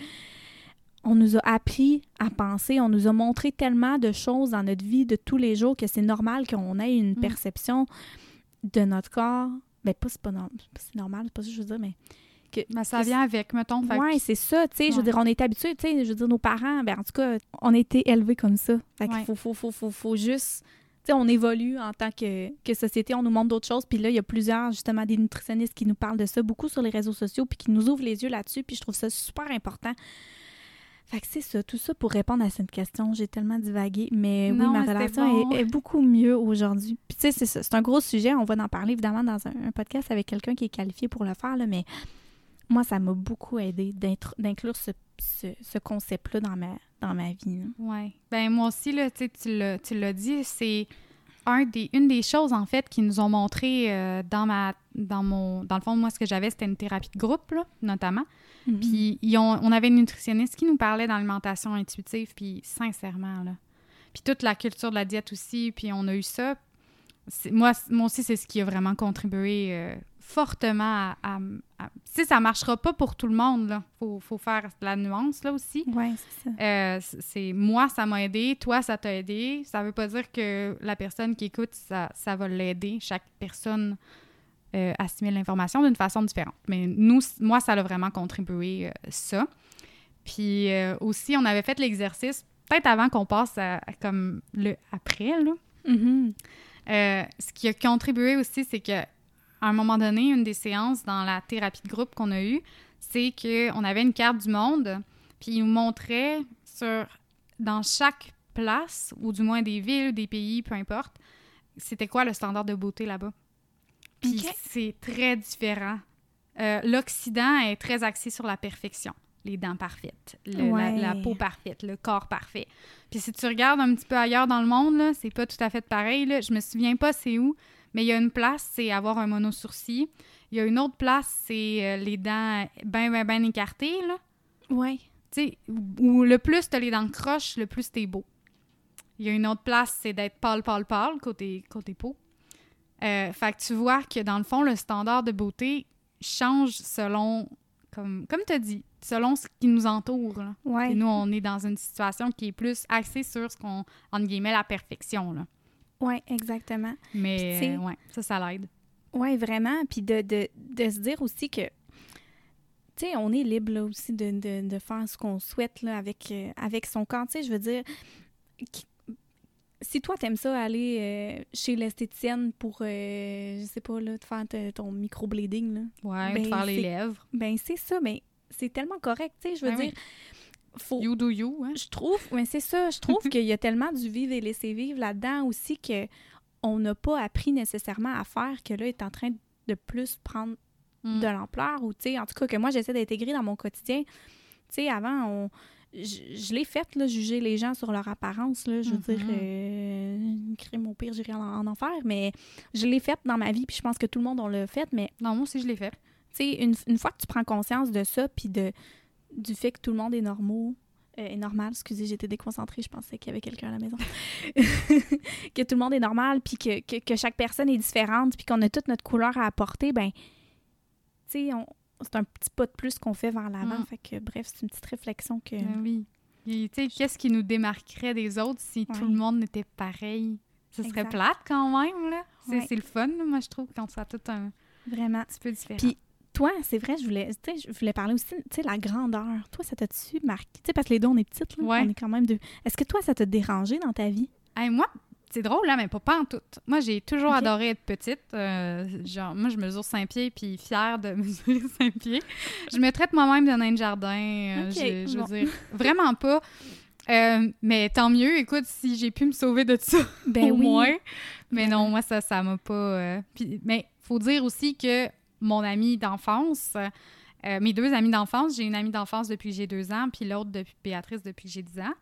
on nous a appris à penser, on nous a montré tellement de choses dans notre vie de tous les jours que c'est normal qu'on ait une mm. perception de notre corps. Ben, pas, c'est pas, c'est normal, c'est pas ça que je veux dire, mais que, ben, ça vient avec, mettons. Oui, c'est ça, tu sais. Je veux dire, on est habitué, tu sais. Je veux dire, nos parents, ben, en tout cas, on a été élevés comme ça. Fait qu'il faut, faut, faut, faut, faut juste. Tu sais, on évolue en tant que, que société, on nous montre d'autres choses. Puis là, il y a plusieurs, justement, des nutritionnistes qui nous parlent de ça beaucoup sur les réseaux sociaux, puis qui nous ouvrent les yeux là-dessus. Puis je trouve ça super important. Fait que c'est ça, tout ça pour répondre à cette question. J'ai tellement divagué, mais oui, ma relation est, beaucoup mieux aujourd'hui. Puis tu sais, c'est ça, c'est un gros sujet. On va en parler évidemment dans un, podcast avec quelqu'un qui est qualifié pour le faire, là, mais moi, ça m'a beaucoup aidé d'inclure ce, ce, concept-là dans ma, dans ma vie. Oui. Ben moi aussi, là, tu l'as dit, c'est un des, une des choses, en fait, qui nous ont montré euh, dans ma dans mon dans le fond, moi, ce que j'avais, c'était une thérapie de groupe, là, notamment. Mm-hmm. Puis on avait une nutritionniste qui nous parlait d'alimentation intuitive, puis sincèrement, là. Puis toute la culture de la diète aussi, puis on a eu ça. Moi, moi aussi, c'est ce qui a vraiment contribué euh, fortement à, Si ça marchera pas pour tout le monde, là. Faut, faut faire la nuance, là, aussi. Oui, c'est ça. Euh, c'est... Moi, ça m'a aidé. Toi, ça t'a aidé. Ça veut pas dire que la personne qui écoute, ça, ça va l'aider. Chaque personne euh, assimile l'information d'une façon différente. Mais nous, moi, ça a vraiment contribué, euh, ça. Puis aussi, on avait fait l'exercice, peut-être avant qu'on passe à, comme le après, là. Mm-hmm. ce qui a contribué aussi, c'est que à un moment donné, une des séances dans la thérapie de groupe qu'on a eue, c'est qu'on avait une carte du monde, puis il nous montrait sur, dans chaque place, ou du moins des villes, des pays, peu importe, c'était quoi le standard de beauté là-bas. Puis c'est très différent. Euh, L'Occident est très axé sur la perfection. Les dents parfaites, la, peau parfaite, le corps parfait. Puis si tu regardes un petit peu ailleurs dans le monde, c'est pas tout à fait pareil. Là. Je me souviens pas c'est où, mais il y a une place, c'est avoir un mono-sourcil. Il y a une autre place, c'est euh, les dents bien, bien, bien écartées, là. Oui. Tu sais, où le plus t'as les dents croches, le plus t'es beau. Il y a une autre place, c'est d'être pâle, pâle, pâle, côté, côté peau. Euh, fait que tu vois que dans le fond, le standard de beauté change selon, comme, comme tu as dit, selon ce qui nous entoure. Ouais. Et nous, on est dans une situation qui est plus axée sur ce qu'on, entre guillemets, la perfection. Là. Oui, exactement. Mais euh, ouais, ça, ça l'aide. Oui, vraiment. Puis de, de, de, se dire aussi que, tu sais, on est libre là, aussi de, de, de faire ce qu'on souhaite là, avec, euh, avec son corps. Tu sais, je veux dire, si toi, t'aimes ça, aller euh, chez l'esthéticienne pour, je sais pas, là, te faire ton microblading, là. Ouais, ben, faire les lèvres. Ben, c'est ça, mais c'est tellement correct, tu sais, je veux ben dire you do you, hein? Je trouve, mais c'est ça, je trouve *laughs* qu'il y a tellement du vivre et laisser vivre là-dedans aussi que on n'a pas appris nécessairement à faire que là est en train de plus prendre mm. de l'ampleur ou tu sais en tout cas que moi j'essaie d'intégrer dans mon quotidien. Tu sais avant on je, l'ai fait, là, juger les gens sur leur apparence. Là, je veux dire, mm-hmm. euh, mon pire, j'irai en, en, enfer, mais je l'ai fait dans ma vie, puis je pense que tout le monde on l'a fait, mais... Non, moi aussi, je l'ai fait. Tu sais, une, une, fois que tu prends conscience de ça, puis de, du fait que tout le monde est normal, euh, est normal, excusez, j'étais déconcentrée, je pensais qu'il y avait quelqu'un à la maison. *laughs* que tout le monde est normal, puis que, que, chaque personne est différente, puis qu'on a toute notre couleur à apporter, ben, tu sais, c'est un petit pas de plus qu'on fait vers l'avant. Mm. Fait que, bref, c'est une petite réflexion que. Ben oui. Tu sais, qu'est-ce qui nous démarquerait des autres si tout le monde était pareil? Ce serait plate quand même, là. C'est le fun, moi, je trouve, quand ça a tout un. Vraiment. petit peu différent. Puis, toi, c'est vrai, je voulais, je voulais parler aussi, tu sais, la grandeur. Toi, ça t'a-tu marqué? Tu sais, parce que les deux, on est petites, là. On est quand même deux. Est-ce que toi, ça t'a dérangé dans ta vie? moi, c'est drôle, là, mais pas, pas en tout. Moi, j'ai toujours adoré être petite. Euh, genre, moi, je mesure 5 pieds, puis fière de *laughs* mesurer 5 pieds. Je me traite moi-même de nain de jardin. Euh, je, veux dire, vraiment pas. Euh, mais tant mieux, écoute, si j'ai pu me sauver de ça, ben *laughs* au oui. moins. Mais non, moi, ça, ça m'a pas... Puis, mais faut dire aussi que mon ami d'enfance, euh, mes deux amis d'enfance, j'ai une amie d'enfance depuis que j'ai deux ans, puis l'autre depuis Béatrice depuis que j'ai dix ans.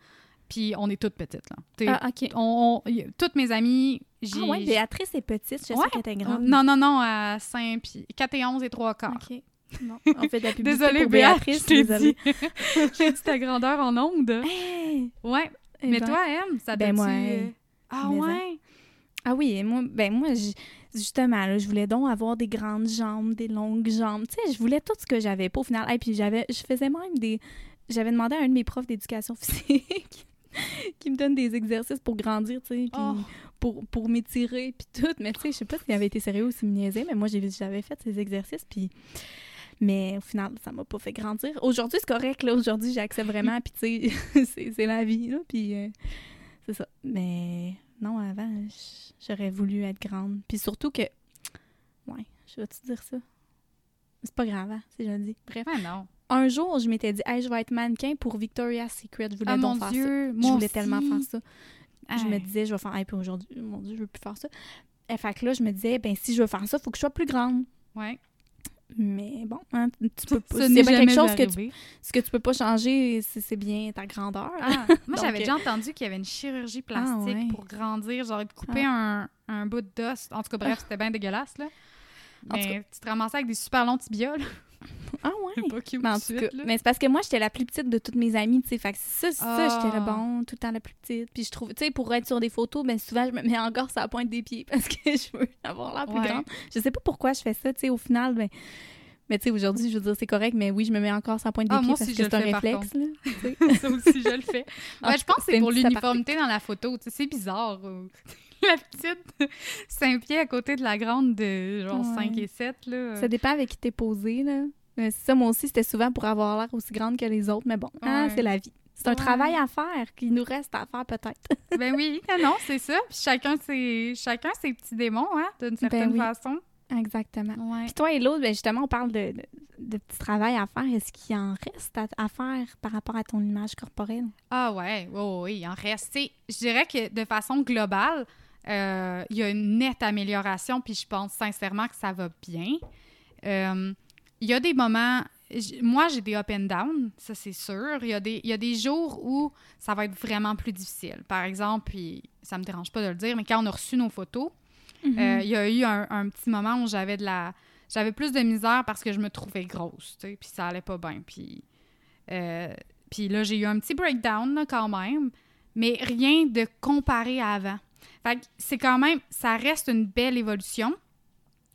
Puis on est toutes petites, là. Ah, OK. On, toutes mes amies, Ah ouais, Béatrice est petite, je sais qu'elle était grande. Non, non, non, à 5 puis 4 et 11 et 3 quarts. OK. Non, *laughs* on fait de la publicité désolée, pour Béatrice, désolée. *laughs* J'ai dit ta grandeur en onde. *laughs* Hey! Ouais. Eh mais ben, toi, M, ça ben moi, euh, Ah ouais? Ah oui, moi, ben moi, justement, là, je voulais donc avoir des grandes jambes, des longues jambes. Tu sais, je voulais tout ce que j'avais pas au final. Et puis j'avais, je faisais même des... J'avais demandé à un de mes profs d'éducation *laughs* physique qui me donne des exercices pour grandir, tu sais, oh. pour, pour m'étirer, puis tout. Mais tu sais, je sais pas s'il avait été sérieux ou s'il me niaisait, mais moi, j'avais fait ces exercices, puis... Mais au final, ça m'a pas fait grandir. Aujourd'hui, c'est correct, là. Aujourd'hui, j'accepte vraiment, puis tu sais, *laughs* c'est la vie, là, puis euh, c'est ça. Mais non, avant, j'aurais voulu être grande. Puis surtout que... Ouais, je vais te dire ça? C'est pas grave, hein, si je le dis. Bref. non un jour, je m'étais dit, hey, je vais être mannequin pour Victoria's Secret. Je voulais ah, donc faire ça. je voulais tellement faire ça. Je me disais, je vais faire, hey, puis aujourd'hui, mon Dieu, je veux plus faire ça. Et fait que là, je me disais, ben si je veux faire ça, il faut que je sois plus grande. Ouais. Mais bon, hein, tu peux pas. C'est quelque chose que tu, ce que tu peux pas changer, c'est bien ta grandeur. Ah, *laughs* moi, j'avais déjà entendu qu'il y avait une chirurgie ah, plastique pour grandir, genre de couper ah. un, un, bout d'os. En tout cas, bref, c'était bien dégueulasse, là. Mais tu te ramassais avec des super longs tibias, là. Ah ouais? Pas mais, en tout cas, mais c'est parce que moi, j'étais la plus petite de toutes mes amies, tu sais. Fait que ça, ça j'étais le ah. bon, tout le temps la plus petite. Puis je trouve, tu sais, pour être sur des photos, ben souvent, je me mets encore sur la pointe des pieds *laughs* parce que je veux avoir la plus grande. Je sais pas pourquoi je fais ça, tu sais, au final, ben... Mais tu sais, aujourd'hui, je veux dire, c'est correct, mais oui, je me mets encore sur la pointe des ah, pieds parce que c'est un réflexe. Là, *laughs* ça aussi, je le fais. *laughs* Ouais, je pense que c'est pour l'uniformité dans la photo. Tu sais, c'est bizarre. Euh, la petite 5 pieds à côté de la grande de genre 5 et 7. Là. Ça dépend avec qui t'es posé, là. Mais ça, moi aussi, c'était souvent pour avoir l'air aussi grande que les autres. Mais bon, hein, c'est la vie. C'est un travail à faire qui nous reste à faire peut-être. *laughs* ben oui, non, c'est ça. Puis chacun ses, chacun ses petits démons, hein, d'une ben certaine façon. Exactement. Puis toi et l'autre, ben justement, on parle de, de, petits travail à faire. Est-ce qu'il en reste à, faire par rapport à ton image corporelle? Ah ouais, oui, il en reste. je dirais que de façon globale, euh, il y a une nette amélioration, puis je pense sincèrement que ça va bien. Euh, il y a des moments, moi j'ai des up and down, ça c'est sûr. Il y, a des, il y a des jours où ça va être vraiment plus difficile. Par exemple, puis ça me dérange pas de le dire, mais quand on a reçu nos photos, mhm. euh, il y a eu un, petit moment où j'avais de la j'avais plus de misère parce que je me trouvais grosse, tu sais, puis ça allait pas bien. Puis, euh, puis là, j'ai eu un petit breakdown quand même, mais rien de comparé à avant. Fait c'est quand même, ça reste une belle évolution.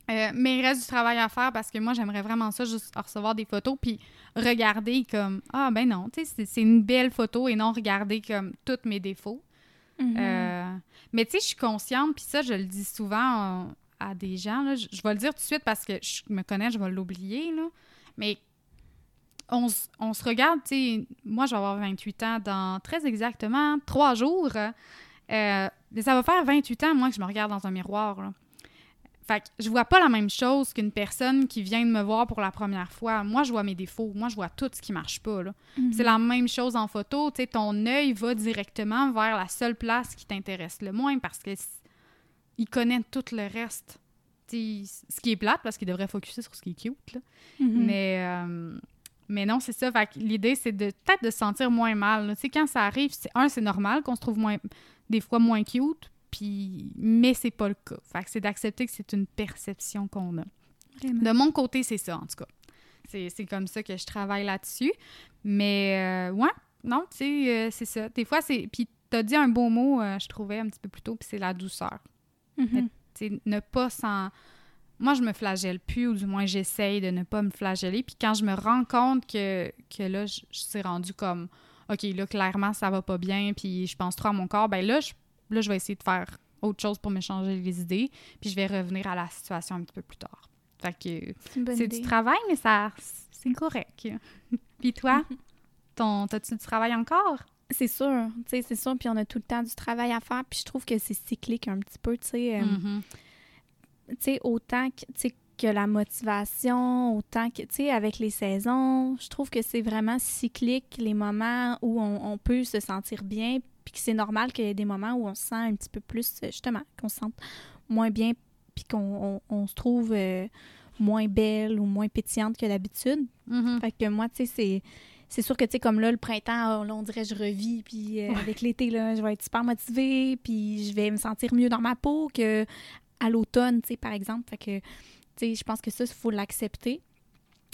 Euh, mais il reste du travail à faire parce que moi, j'aimerais vraiment ça, juste recevoir des photos puis regarder comme Ah, ben non, tu sais, c'est une belle photo et non regarder comme tous mes défauts. Mm-hmm. Euh, mais tu sais, je suis consciente, puis ça, je le dis souvent à des gens, là, je, vais le dire tout de suite parce que je me connais, je vais l'oublier, là. Mais on, on se regarde, tu sais, moi, je vais avoir 28 ans dans très exactement trois jours. Euh, ça va faire 28 ans, moi, que je me regarde dans un miroir, là. Fait que je vois pas la même chose qu'une personne qui vient de me voir pour la première fois. Moi, je vois mes défauts. Moi, je vois tout ce qui marche pas. Mhm. C'est la même chose en photo. Ton œil va directement vers la seule place qui t'intéresse le moins parce que il connaît tout le reste. ce qui est plate parce qu'il devrait focuser sur ce qui est cute. Mhm. Mais, euh, mais non, c'est ça. L'idée, c'est de peut-être de se sentir moins mal. Tu sais, quand ça arrive, un, c'est normal qu'on se trouve moins, des fois moins cute. Puis, mais c'est pas le cas. Fait que c'est d'accepter que c'est une perception qu'on a. De mon côté, c'est ça, en tout cas. C'est comme ça que je travaille là-dessus. Mais, euh, ouais, non, tu sais, euh, c'est ça. Des fois, c'est. Puis, t'as dit un beau mot, euh, je trouvais un petit peu plus tôt, puis c'est la douceur. Tu sais, ne pas s'en. Moi, je me flagelle plus, ou du moins, j'essaye de ne pas me flageller. Puis, quand je me rends compte que, que là, je, je suis rendue comme. OK, là, clairement, ça va pas bien, puis je pense trop à mon corps, ben là, je là, je vais essayer de faire autre chose pour me changer les idées, puis je vais revenir à la situation un petit peu plus tard. Fait que c'est du travail, mais ça c'est correct. *laughs* puis toi, ton as-tu du travail encore? C'est sûr, tu sais, c'est sûr, puis on a tout le temps du travail à faire, puis je trouve que c'est cyclique un petit peu, tu sais. Euh, mm-hmm. Tu sais, autant que, que la motivation, autant que, tu sais, avec les saisons, je trouve que c'est vraiment cyclique, les moments où on, on peut se sentir bien, puis que c'est normal qu'il y ait des moments où on se sent un petit peu plus, euh, justement, qu'on se sente moins bien, puis qu'on on, se trouve euh, moins belle ou moins pétillante que d'habitude. Mm-hmm. Fait que moi, tu sais, c'est c'est sûr que, tu sais, comme là, le printemps, on dirait je revis, puis euh, avec l'été, là, je vais être super motivée, puis je vais me sentir mieux dans ma peau que à l'automne, tu sais, par exemple. Fait que, tu sais, je pense que ça, il faut l'accepter.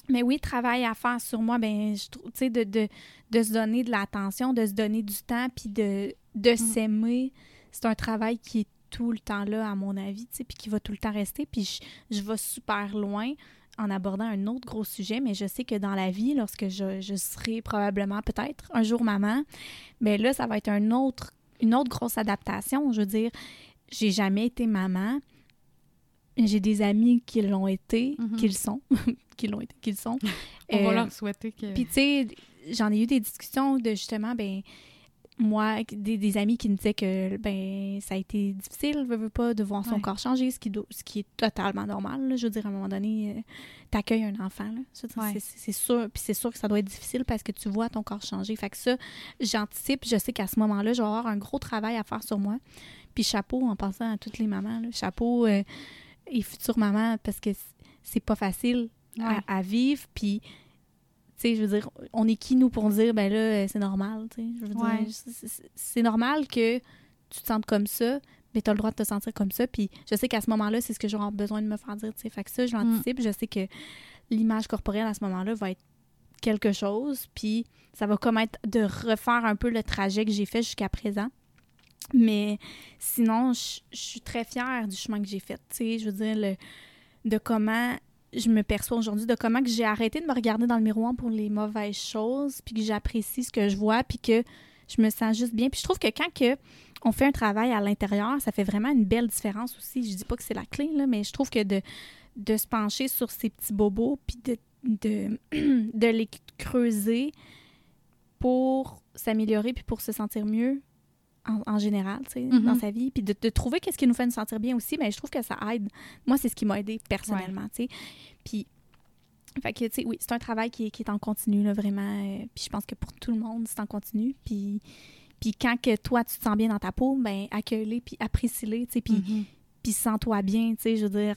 Mais oui, travail à faire sur moi, ben je trouve, tu sais, de, de, de, se donner de l'attention, de se donner du temps, puis de, de mm. s'aimer, c'est un travail qui est tout le temps là, à mon avis, tu sais, puis qui va tout le temps rester. Puis je, je vais super loin en abordant un autre gros sujet, mais je sais que dans la vie, lorsque je, je serai probablement peut-être un jour maman, mais ben là, ça va être un autre, une autre grosse adaptation. Je veux dire, j'ai jamais été maman. J'ai des amis qui l'ont été, mm-hmm. qui le sont, *laughs* qui l'ont été, qui le sont. *laughs* On va euh, leur souhaiter que... Puis tu sais, j'en ai eu des discussions de justement, ben moi, des, amis qui me disaient que ben ça a été difficile, veut, veut pas, de voir son corps changer, ce qui, ce qui est totalement normal. Je veux dire, à un moment donné, euh, t'accueilles un enfant. C'est sûr. Puis c'est sûr que ça doit être difficile parce que tu vois ton corps changer. Fait que ça, j'anticipe. Je sais qu'à ce moment-là, je vais avoir un gros travail à faire sur moi. Puis chapeau en pensant à toutes les mamans. Chapeau euh, et futures mamans parce que c'est pas facile à, à, vivre. Puis sais, je veux dire, on est qui, nous, pour dire, ben là, euh, c'est normal, tu sais? Je veux dire, c'est normal que tu te sentes comme ça, mais tu as le droit de te sentir comme ça. Puis je sais qu'à ce moment-là, c'est ce que j'aurai besoin de me faire dire, tu sais? Fait que ça, je l'anticipe. Je sais que l'image corporelle, à ce moment-là, va être quelque chose. Puis ça va comme être de refaire un peu le trajet que j'ai fait jusqu'à présent. Mais sinon, je, suis très fière du chemin que j'ai fait. Je veux dire, le, de comment je me perçois aujourd'hui, de comment j'ai arrêté de me regarder dans le miroir pour les mauvaises choses, puis que j'apprécie ce que je vois, puis que je me sens juste bien. Puis je trouve que quand on fait un travail à l'intérieur, ça fait vraiment une belle différence aussi. Je dis pas que c'est la clé, mais je trouve que de, de se pencher sur ces petits bobos, puis de, de, *clears throat* de les creuser pour s'améliorer, puis pour se sentir mieux, en, général, tu sais, dans mm-hmm. sa vie. Puis de, de trouver qu'est-ce qui nous fait nous sentir bien aussi, mais je trouve que ça aide. Moi, c'est ce qui m'a aidé personnellement, tu sais. Puis, fait que, tu sais, oui, c'est un travail qui, qui, est en continu, là, vraiment. Euh, puis je pense que pour tout le monde, c'est en continu. Puis, puis quand que toi, tu te sens bien dans ta peau, ben accueille-les, puis apprécie-les, tu sais, puis, mm-hmm. puis sens-toi bien, tu sais, je veux dire,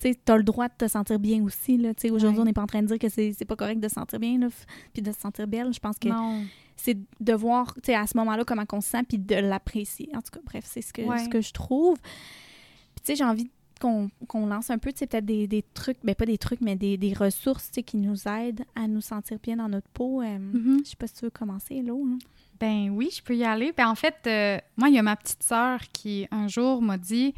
tu as le droit de te sentir bien aussi. Aujourd'hui, on n'est pas en train de dire que c'est pas correct de se sentir bien, là, puis de se sentir belle. Je pense que c'est de voir à ce moment-là comment on se sent, puis de l'apprécier. En tout cas, bref, c'est ce que, ce que je trouve. Puis, tu sais, j'ai envie qu'on lance un peu, tu sais, peut-être des, des, trucs, ben pas des trucs, mais des, des ressources, qui nous aident à nous sentir bien dans notre peau. Euh, mm-hmm. Je sais pas si tu veux commencer, Lo. Hein. Ben oui, je peux y aller. Ben en fait, euh, moi, il y a ma petite sœur qui, un jour, m'a dit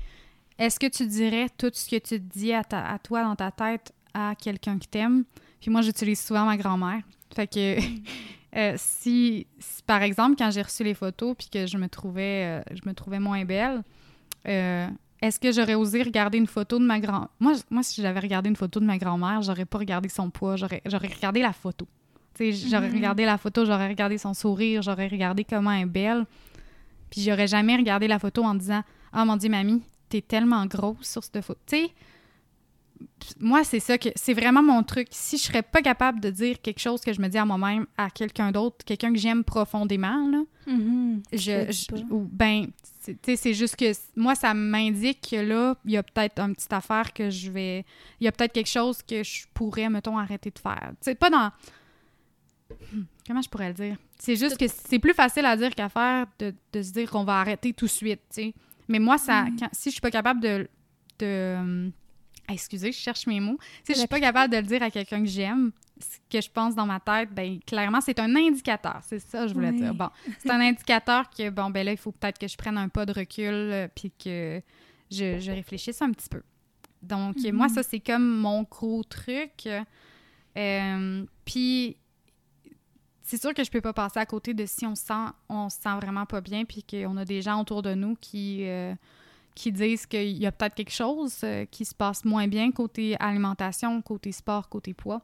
est-ce que tu dirais tout ce que tu dis à, à toi dans ta tête à quelqu'un qui t'aime? Puis moi, j'utilise souvent ma grand-mère. Fait que *laughs* euh, si, par exemple, quand j'ai reçu les photos puis que je me trouvais, euh, je me trouvais moins belle, euh, est-ce que j'aurais osé regarder une photo de ma grand moi moi si j'avais regardé une photo de ma grand-mère j'aurais pas regardé son poids j'aurais regardé la photo j'aurais mm-hmm. regardé la photo j'aurais regardé son sourire j'aurais regardé comment elle est belle puis j'aurais jamais regardé la photo en disant ah mon dieu mamie t'es tellement grosse sur cette photo. Tu sais, moi, c'est ça que c'est vraiment mon truc. Si je serais pas capable de dire quelque chose que je me dis à moi-même à quelqu'un d'autre, quelqu'un que j'aime profondément, là, mm-hmm. je, ou, ben, c'est juste que moi, ça m'indique que là, il y a peut-être une petite affaire que je vais. Il y a peut-être quelque chose que je pourrais, mettons, arrêter de faire. C'est pas dans. Comment je pourrais le dire? C'est juste que c'est plus facile à dire qu'à faire de, de, se dire qu'on va arrêter tout de suite, tu sais. Mais moi, ça, mm. si je suis pas capable de. de euh, excusez, je cherche mes mots. Si je suis pas capable de le dire à quelqu'un que j'aime, ce que je pense dans ma tête, ben clairement, c'est un indicateur. C'est ça que je voulais dire. Bon, *laughs* c'est un indicateur que, bon, ben là, il faut peut-être que je prenne un pas de recul euh, puis que je, je, réfléchisse un petit peu. Donc, moi, mm-hmm. ça, c'est comme mon gros truc. Euh, puis, c'est sûr que je peux pas passer à côté de si on se sent, on se sent vraiment pas bien, puis qu'on a des gens autour de nous qui, euh, qui disent qu'il y a peut-être quelque chose euh, qui se passe moins bien côté alimentation, côté sport, côté poids.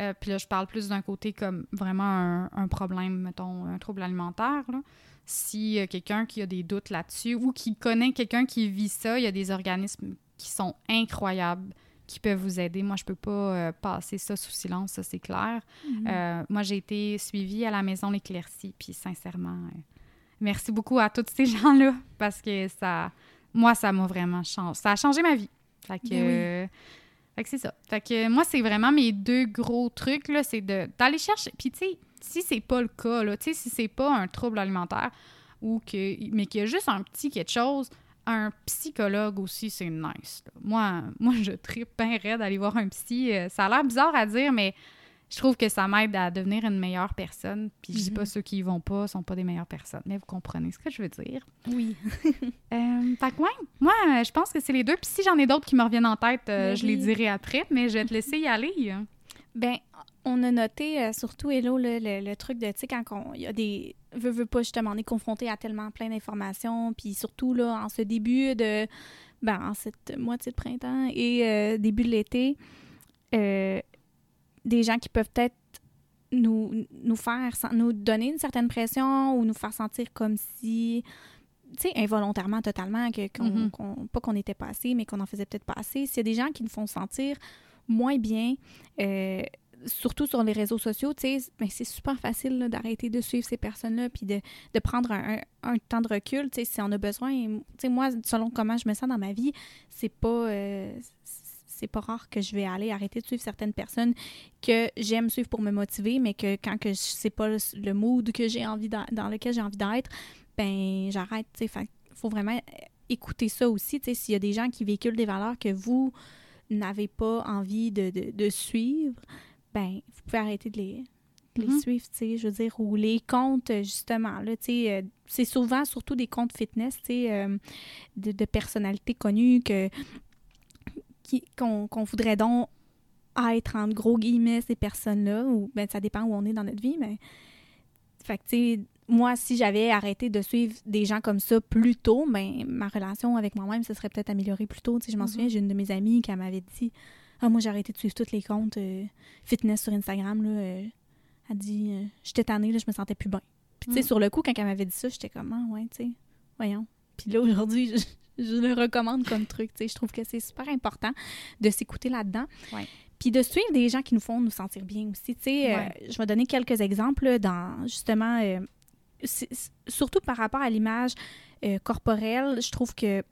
Euh, puis là, je parle plus d'un côté comme vraiment un, problème, mettons, un trouble alimentaire. Là. Si quelqu'un qui a des doutes là-dessus ou qui connaît quelqu'un qui vit ça, il y a des organismes qui sont incroyables qui peuvent vous aider. Moi, je peux pas euh, passer ça sous silence, ça c'est clair. Mhm. Euh, moi, j'ai été suivie à la maison L'Éclaircie, puis sincèrement, euh, merci beaucoup à tous ces *laughs* gens-là parce que ça, moi, ça m'a vraiment changé. Ça a changé ma vie. Fait que, ben fait que c'est ça. Fait que moi, c'est vraiment mes deux gros trucs, là, c'est d'aller chercher. Puis, tu sais, si c'est pas le cas, là, si c'est pas un trouble alimentaire, ou que, mais qu'il y a juste un petit quelque chose, un psychologue aussi, c'est nice. Moi, moi, je tripe bien raide d'aller voir un psy. Euh, ça a l'air bizarre à dire, mais je trouve que ça m'aide à devenir une meilleure personne. Puis je dis pas mhm. ceux qui y vont pas sont pas des meilleures personnes, mais vous comprenez ce que je veux dire. Oui. *laughs* euh, fait que moi, je pense que c'est les deux. Puis si j'en ai d'autres qui me reviennent en tête, euh, je les dirai après, mais je vais te laisser y aller. Ben, on a noté euh, surtout, Hello, le, le, truc de, tu sais, quand il y a des. Veux, veux pas, justement, on est confronté à tellement plein d'informations, puis surtout, là, en ce début de. Ben, en cette moitié de printemps et euh, début de l'été, euh, des gens qui peuvent peut-être nous, nous faire, nous donner une certaine pression ou nous faire sentir comme si, tu sais, involontairement, totalement, que, mm-hmm. pas qu'on était pas assez, mais qu'on en faisait peut-être pas assez. S'il y a des gens qui nous font sentir moins bien, surtout sur les réseaux sociaux, tu sais, ben, c'est super facile d'arrêter de suivre ces personnes-là puis de, prendre un, temps de recul, tu sais, si on a besoin. Tu sais, moi, selon comment je me sens dans ma vie, c'est pas... Euh, c'est pas rare que je vais aller arrêter de suivre certaines personnes que j'aime suivre pour me motiver, mais que quand que c'est pas le, mood que j'ai envie dans lequel j'ai envie d'être, ben j'arrête, tu sais. faut vraiment écouter ça aussi, tu sais, s'il y a des gens qui véhiculent des valeurs que vous n'avez pas envie de, de suivre, ben, vous pouvez arrêter de les, mm-hmm. suivre, tu sais, je veux dire, ou les comptes, justement, là, tu sais, euh, c'est souvent surtout des comptes fitness, tu sais, euh, de, personnalités connues que, qu'on, voudrait donc être, en gros guillemets, ces personnes-là, ou, ben, ça dépend où on est dans notre vie, mais, fait que, tu sais, moi, si j'avais arrêté de suivre des gens comme ça plus tôt, ben, ma relation avec moi-même se serait peut-être améliorée plus tôt, tu sais, je m'en mm-hmm. souviens, j'ai une de mes amies qui m'avait dit ah, moi, j'ai arrêté de suivre tous les comptes euh, fitness sur Instagram. Là, euh, elle dit euh, J'étais tannée, là, je me sentais plus bien. Puis, tu sais, mm. sur le coup, quand elle m'avait dit ça, j'étais comme Ah, ouais, tu sais, voyons. Puis là, aujourd'hui, je, le recommande comme truc. Je trouve que c'est super important de s'écouter là-dedans. Ouais. Puis de suivre des gens qui nous font nous sentir bien aussi. Sais, je vais donner quelques exemples dans justement, surtout par rapport à l'image corporelle. Je trouve que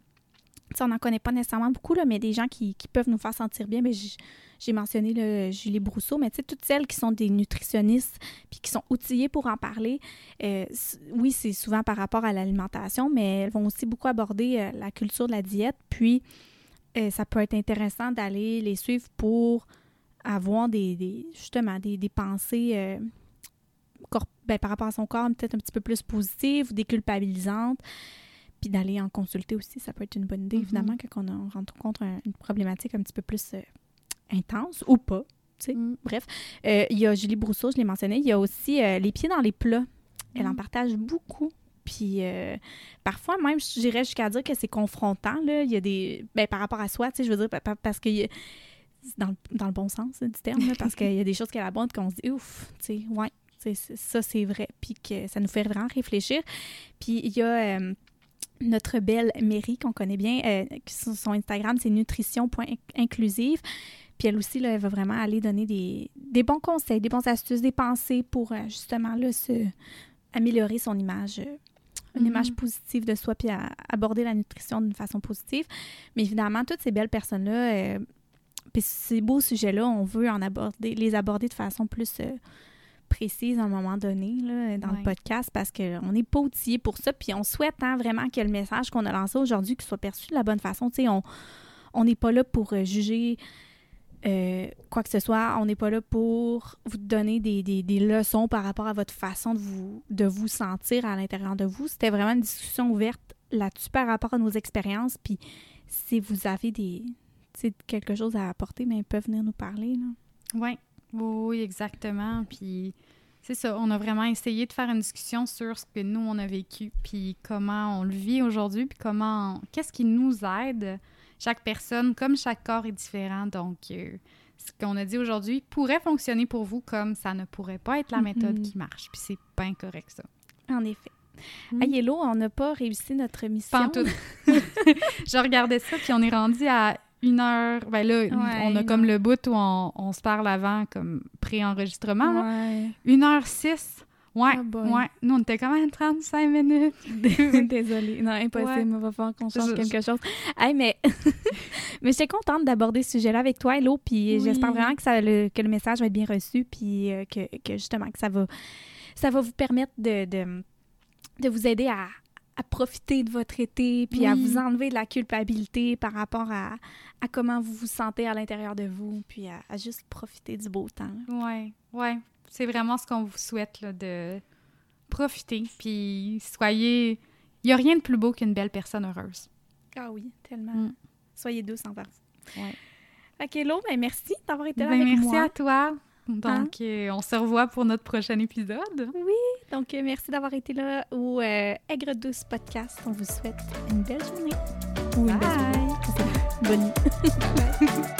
on n'en connaît pas nécessairement beaucoup, là, mais des gens qui, peuvent nous faire sentir bien. Mais j'ai mentionné le Julie Brousseau, mais toutes celles qui sont des nutritionnistes puis qui sont outillées pour en parler, euh, oui, c'est souvent par rapport à l'alimentation, mais elles vont aussi beaucoup aborder euh, la culture de la diète. Puis, euh, ça peut être intéressant d'aller les suivre pour avoir des, justement des, pensées ben, par rapport à son corps peut-être un petit peu plus positives ou déculpabilisantes. Puis d'aller en consulter aussi, ça peut être une bonne idée, évidemment, mm-hmm. quand on rencontre une problématique un petit peu plus euh, intense ou pas. Mm. Bref, euh, il y a Julie Brousseau, je l'ai mentionné. Il y a aussi euh, les pieds dans les plats. Elle en mm. partage beaucoup. Puis parfois, même, je dirais jusqu'à dire que c'est confrontant. Là. Il y a des. Ben, par rapport à soi, tu sais, je veux dire, parce que. Dans, dans, le bon sens du terme, parce qu'il y a des choses qu'elle aborde qu'on se dit, ouf, tu sais, ouais, ça, c'est vrai. Puis que ça nous fait vraiment réfléchir. Puis il y a notre belle Mary qu'on connaît bien. Euh, son Instagram, c'est nutrition.inclusive. Puis elle aussi, là, elle va vraiment aller donner des, bons conseils, des bonnes astuces, des pensées pour euh, justement là, se, améliorer son image, euh, une image mm-hmm. positive de soi, puis aborder la nutrition d'une façon positive. Mais évidemment, toutes ces belles personnes-là, puis ces beaux sujets-là, on veut en aborder, les aborder de façon plus précise à un moment donné là, dans le podcast parce qu'on n'est pas outillé pour ça. Puis on souhaite hein, vraiment que le message qu'on a lancé aujourd'hui soit perçu de la bonne façon. Tu sais, on n'est pas là pour euh, juger euh, quoi que ce soit. On n'est pas là pour vous donner des, des, leçons par rapport à votre façon de vous, de vous sentir à l'intérieur de vous. C'était vraiment une discussion ouverte là-dessus par rapport à nos expériences. Puis si vous avez des quelque chose à apporter, mais ben, ils peuvent venir nous parler. Oui, oui, exactement. Puis c'est ça, on a vraiment essayé de faire une discussion sur ce que nous, on a vécu, puis comment on le vit aujourd'hui, puis comment, qu'est-ce qui nous aide. Chaque personne, comme chaque corps est différent, donc euh, ce qu'on a dit aujourd'hui pourrait fonctionner pour vous comme ça ne pourrait pas être la méthode mm-hmm. qui marche, puis c'est pas incorrect ça. En effet. Mm. À Yellow, on n'a pas réussi notre mission. Pas tout. *laughs* *laughs* Je regardais ça, puis on est rendu à une heure. Ben là, on a comme le bout où on, se parle avant, comme pré-enregistrement. Une heure six. Ouais, oh ouais. Nous, on était quand même 35 minutes. *laughs* Désolée. Non, impossible. On va falloir qu'on change quelque chose. Hey, mais *laughs* mais j'étais contente d'aborder ce sujet-là avec toi, Hello. Puis j'espère vraiment que, ça, le, que le message va être bien reçu. Puis euh, que, que, justement, que ça va, ça va vous permettre de, de, de vous aider à, à profiter de votre été, puis à vous enlever de la culpabilité par rapport à, à comment vous vous sentez à l'intérieur de vous, puis à, à, juste profiter du beau temps. Oui, oui c'est vraiment ce qu'on vous souhaite, là, de profiter. Puis soyez. Il n'y a rien de plus beau qu'une belle personne heureuse. Ah oui, tellement. Mm. Soyez douce envers vous. Ouais. Ok, Lo, ben merci d'avoir été là ben, avec merci moi. Merci à toi. Donc, hein? on se revoit pour notre prochain épisode. Oui, donc euh, merci d'avoir été là au euh, Aigre Douce Podcast. On vous souhaite une belle journée. Ou une belle journée. *laughs* Bonne nuit. *laughs*